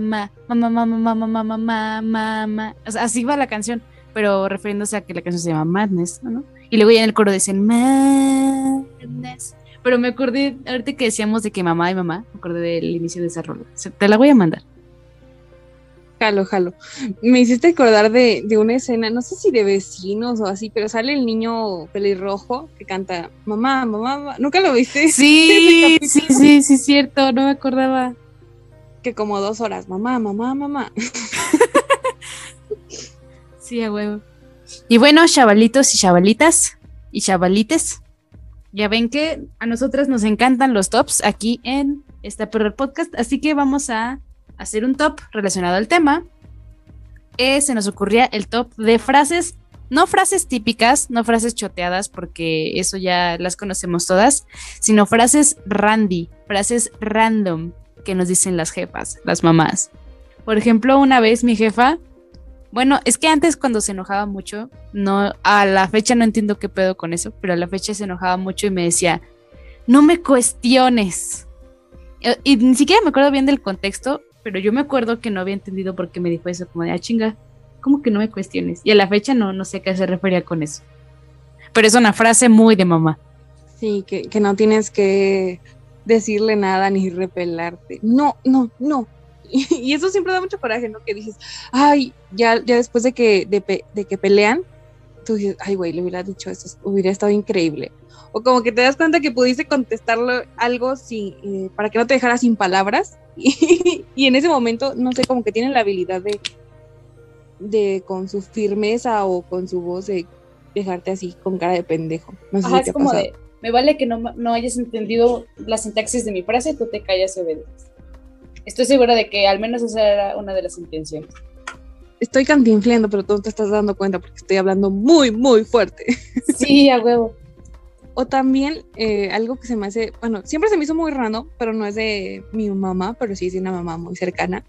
mamá, mamá, mamá, mamá, mamá. O sea, así va la canción, pero refiriéndose a que la canción se llama Madness, ¿no? Y luego ya en el coro dicen Madness, Pero me acordé, ahorita que decíamos de que mamá y mamá, me acordé del inicio de esa rola. Se- Te la voy a mandar. Jalo, jalo. Me hiciste acordar de, de una escena, no sé si de vecinos o así, pero sale el niño pelirrojo que canta mamá, mamá, mamá. ¿Nunca lo viste? Sí, sí, sí, sí, cierto, no me acordaba. Que como dos horas, mamá, mamá, mamá. Sí, a huevo. Y bueno, chavalitos y chavalitas y chavalites, ya ven que a nosotras nos encantan los tops aquí en esta Perro Podcast, así que vamos a hacer un top relacionado al tema. Eh, se nos ocurría el top de frases, no frases típicas, no frases choteadas, porque eso ya las conocemos todas, sino frases randy, frases random que nos dicen las jefas, las mamás. Por ejemplo, una vez mi jefa bueno, es que antes cuando se enojaba mucho, no, a la fecha no entiendo qué pedo con eso, pero a la fecha se enojaba mucho y me decía, no me cuestiones. Eh, Y ni siquiera me acuerdo bien del contexto, pero yo me acuerdo que no había entendido por qué me dijo eso, como de, ah, chinga, ¿cómo que no me cuestiones? Y a la fecha no, no sé a qué se refería con eso. Pero es una frase muy de mamá. Sí, que, que no tienes que decirle nada ni repelarte. No, no, no. Y, eso siempre da mucho coraje, ¿no? Que dices, ay, ya, ya después de que, de, de que pelean, tú dices, ay, güey, le hubiera dicho eso, hubiera estado increíble. O como que te das cuenta que pudiste contestarle algo sin, eh, para que no te dejara sin palabras. Y, y en ese momento, no sé, como que tienen la habilidad de, de con su firmeza o con su voz de dejarte así con cara de pendejo. No sé si te ha pasado. me vale que no, no hayas entendido la sintaxis de mi frase, tú te callas y obedeces. Estoy segura de que al menos esa era una de las intenciones. estoy cantinfleando, pero tú no te estás dando cuenta porque estoy hablando muy, muy fuerte. Sí, a huevo. O también eh, algo que se me hace, bueno, siempre se me hizo muy raro, pero no es de mi mamá, pero sí es de una mamá muy cercana,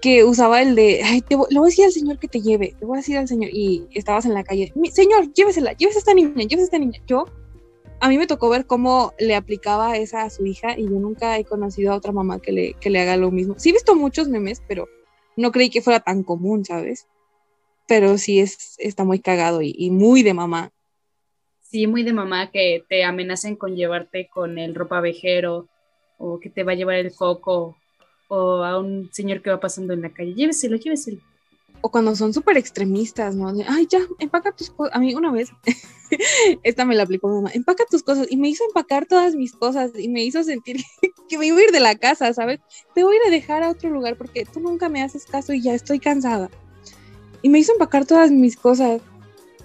que usaba el de, ay, te voy- le voy a decir al señor que te lleve, le voy a decir al señor, y estabas en la calle, "Mi- señor, llévesela, llévese a esta niña, llévese a esta niña. Yo, a mí me tocó ver cómo le aplicaba esa a su hija y yo nunca he conocido a otra mamá que le, que le haga lo mismo. Sí he visto muchos memes, pero no creí que fuera tan común, ¿sabes? Pero sí es, está muy cagado y, y muy de mamá. Sí, muy de mamá que te amenacen con llevarte con el ropavejero o que te va a llevar el coco o a un señor que va pasando en la calle. Lléveselo, lléveselo. O cuando son súper extremistas, ¿no? De, ay, ya, empaca tus cosas. A mí una vez, esta me la aplicó mamá, empaca tus cosas. Y me hizo empacar todas mis cosas y me hizo sentir que me iba a ir de la casa, ¿sabes? Te voy a ir a dejar a otro lugar porque tú nunca me haces caso y ya estoy cansada. Y me hizo empacar todas mis cosas.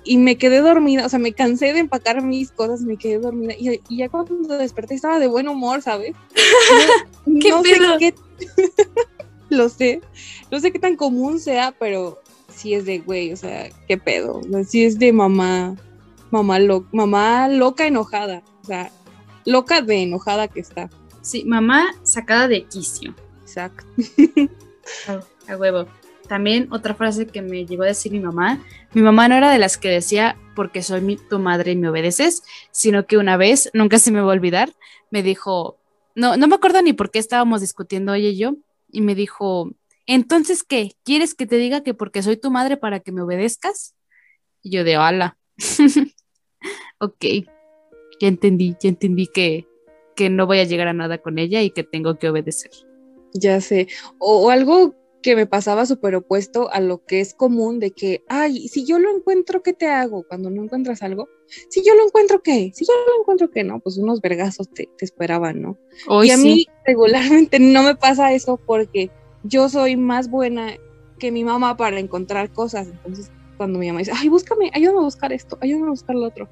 Y me quedé dormida, o sea, me cansé de empacar mis cosas, me quedé dormida. Y, y ya cuando desperté estaba de buen humor, ¿sabes? No- ¿Qué no pedo? sé qué. Lo sé. No sé qué tan común sea, pero sí es de güey, o sea, qué pedo. O sea, sí es de mamá, mamá, lo, mamá loca enojada. O sea, loca de enojada que está. Sí, mamá sacada de quicio. Exacto. A huevo. También otra frase que me llegó a decir mi mamá. Mi mamá no era de las que decía porque soy tu madre y me obedeces, sino que una vez, nunca se me va a olvidar, me dijo, no, no me acuerdo ni por qué estábamos discutiendo ella y yo, y me dijo, entonces, ¿qué? ¿Quieres que te diga que porque soy tu madre para que me obedezcas? Y yo de, ala. ok, ya entendí, ya entendí que, que no voy a llegar a nada con ella y que tengo que obedecer. Ya sé. O algo que me pasaba súper opuesto a lo que es común de que, ay, si yo lo encuentro, ¿qué te hago? Cuando no encuentras algo, si yo lo encuentro, ¿qué? Si yo lo encuentro, ¿qué? No, pues unos vergazos te, te esperaban, ¿no? Hoy y a sí. mí regularmente no me pasa eso porque yo soy más buena que mi mamá para encontrar cosas. Entonces, cuando mi mamá dice, ay, búscame, ayúdame a buscar esto, ayúdame a buscar lo otro.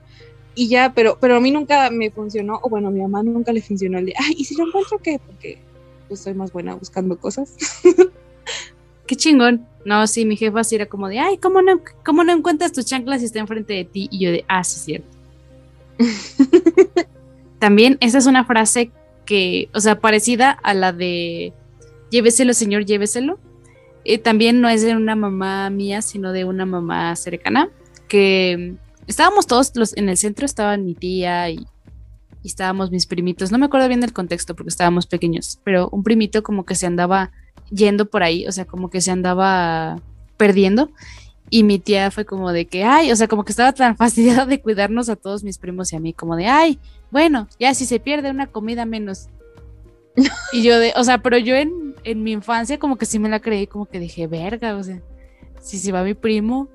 Y ya, pero, pero a mí nunca me funcionó, o bueno, a mi mamá nunca le funcionó el de, ay, ¿y si lo encuentro qué? Porque pues soy más buena buscando cosas. Qué chingón. No, sí, mi jefa sí era como de, ay, ¿cómo no, cómo no encuentras tus chanclas si está enfrente de ti? Y yo de, ah, sí, es cierto. También esa es una frase que, o sea, parecida a la de, lléveselo, señor, lléveselo. Eh, también no es de una mamá mía, sino de una mamá cercana, que estábamos todos los, en el centro, estaba mi tía y, y estábamos mis primitos. No me acuerdo bien del contexto porque estábamos pequeños, pero un primito como que se andaba yendo por ahí, o sea, como que se andaba perdiendo. Y mi tía fue como de que, ay, o sea, como que estaba tan fastidiada de cuidarnos a todos mis primos y a mí, como de, ay, bueno, ya si se pierde una comida menos. y yo de, o sea, pero yo en, en mi infancia como que sí me la creí, como que dije, verga, o sea, si se va mi primo,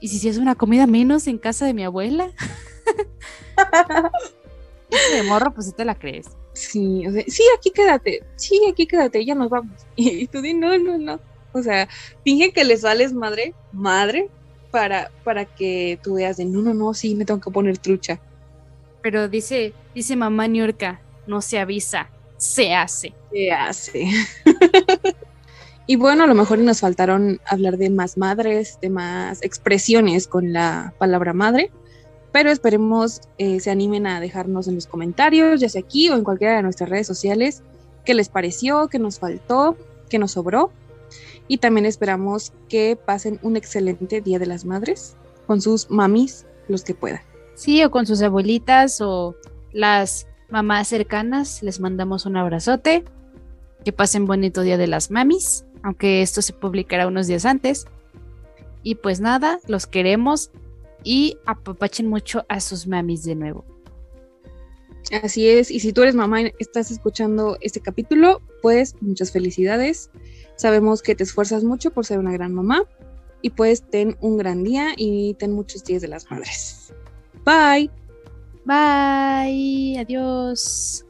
y si se hace una comida menos en casa de mi abuela. de morro, pues sí te la crees. Sí, o sea, sí, aquí quédate, sí, aquí quédate, ya nos vamos. Y, tú di, no, no, no. O sea, finge que le sales madre, madre, para, para que tú veas de, no, no, no, sí, me tengo que poner trucha. Pero dice, dice mamá Niurka, no se avisa, se hace. Se hace. y bueno, a lo mejor nos faltaron hablar de más madres, de más expresiones con la palabra madre, pero esperemos eh, se animen a dejarnos en los comentarios, ya sea aquí o en cualquiera de nuestras redes sociales, qué les pareció, qué nos faltó, qué nos sobró. Y también esperamos que pasen un excelente Día de las Madres con sus mamis, los que puedan. Sí, o con sus abuelitas o las mamás cercanas. Les mandamos un abrazote. Que pasen bonito Día de las Mamis, aunque esto se publicará unos días antes. Y pues nada, los queremos y apapachen mucho a sus mamis de nuevo. Así es, y si tú eres mamá y estás escuchando este capítulo, pues muchas felicidades. Sabemos que te esfuerzas mucho por ser una gran mamá y pues ten un gran día y ten muchos días de las madres. Bye. Bye. Adiós.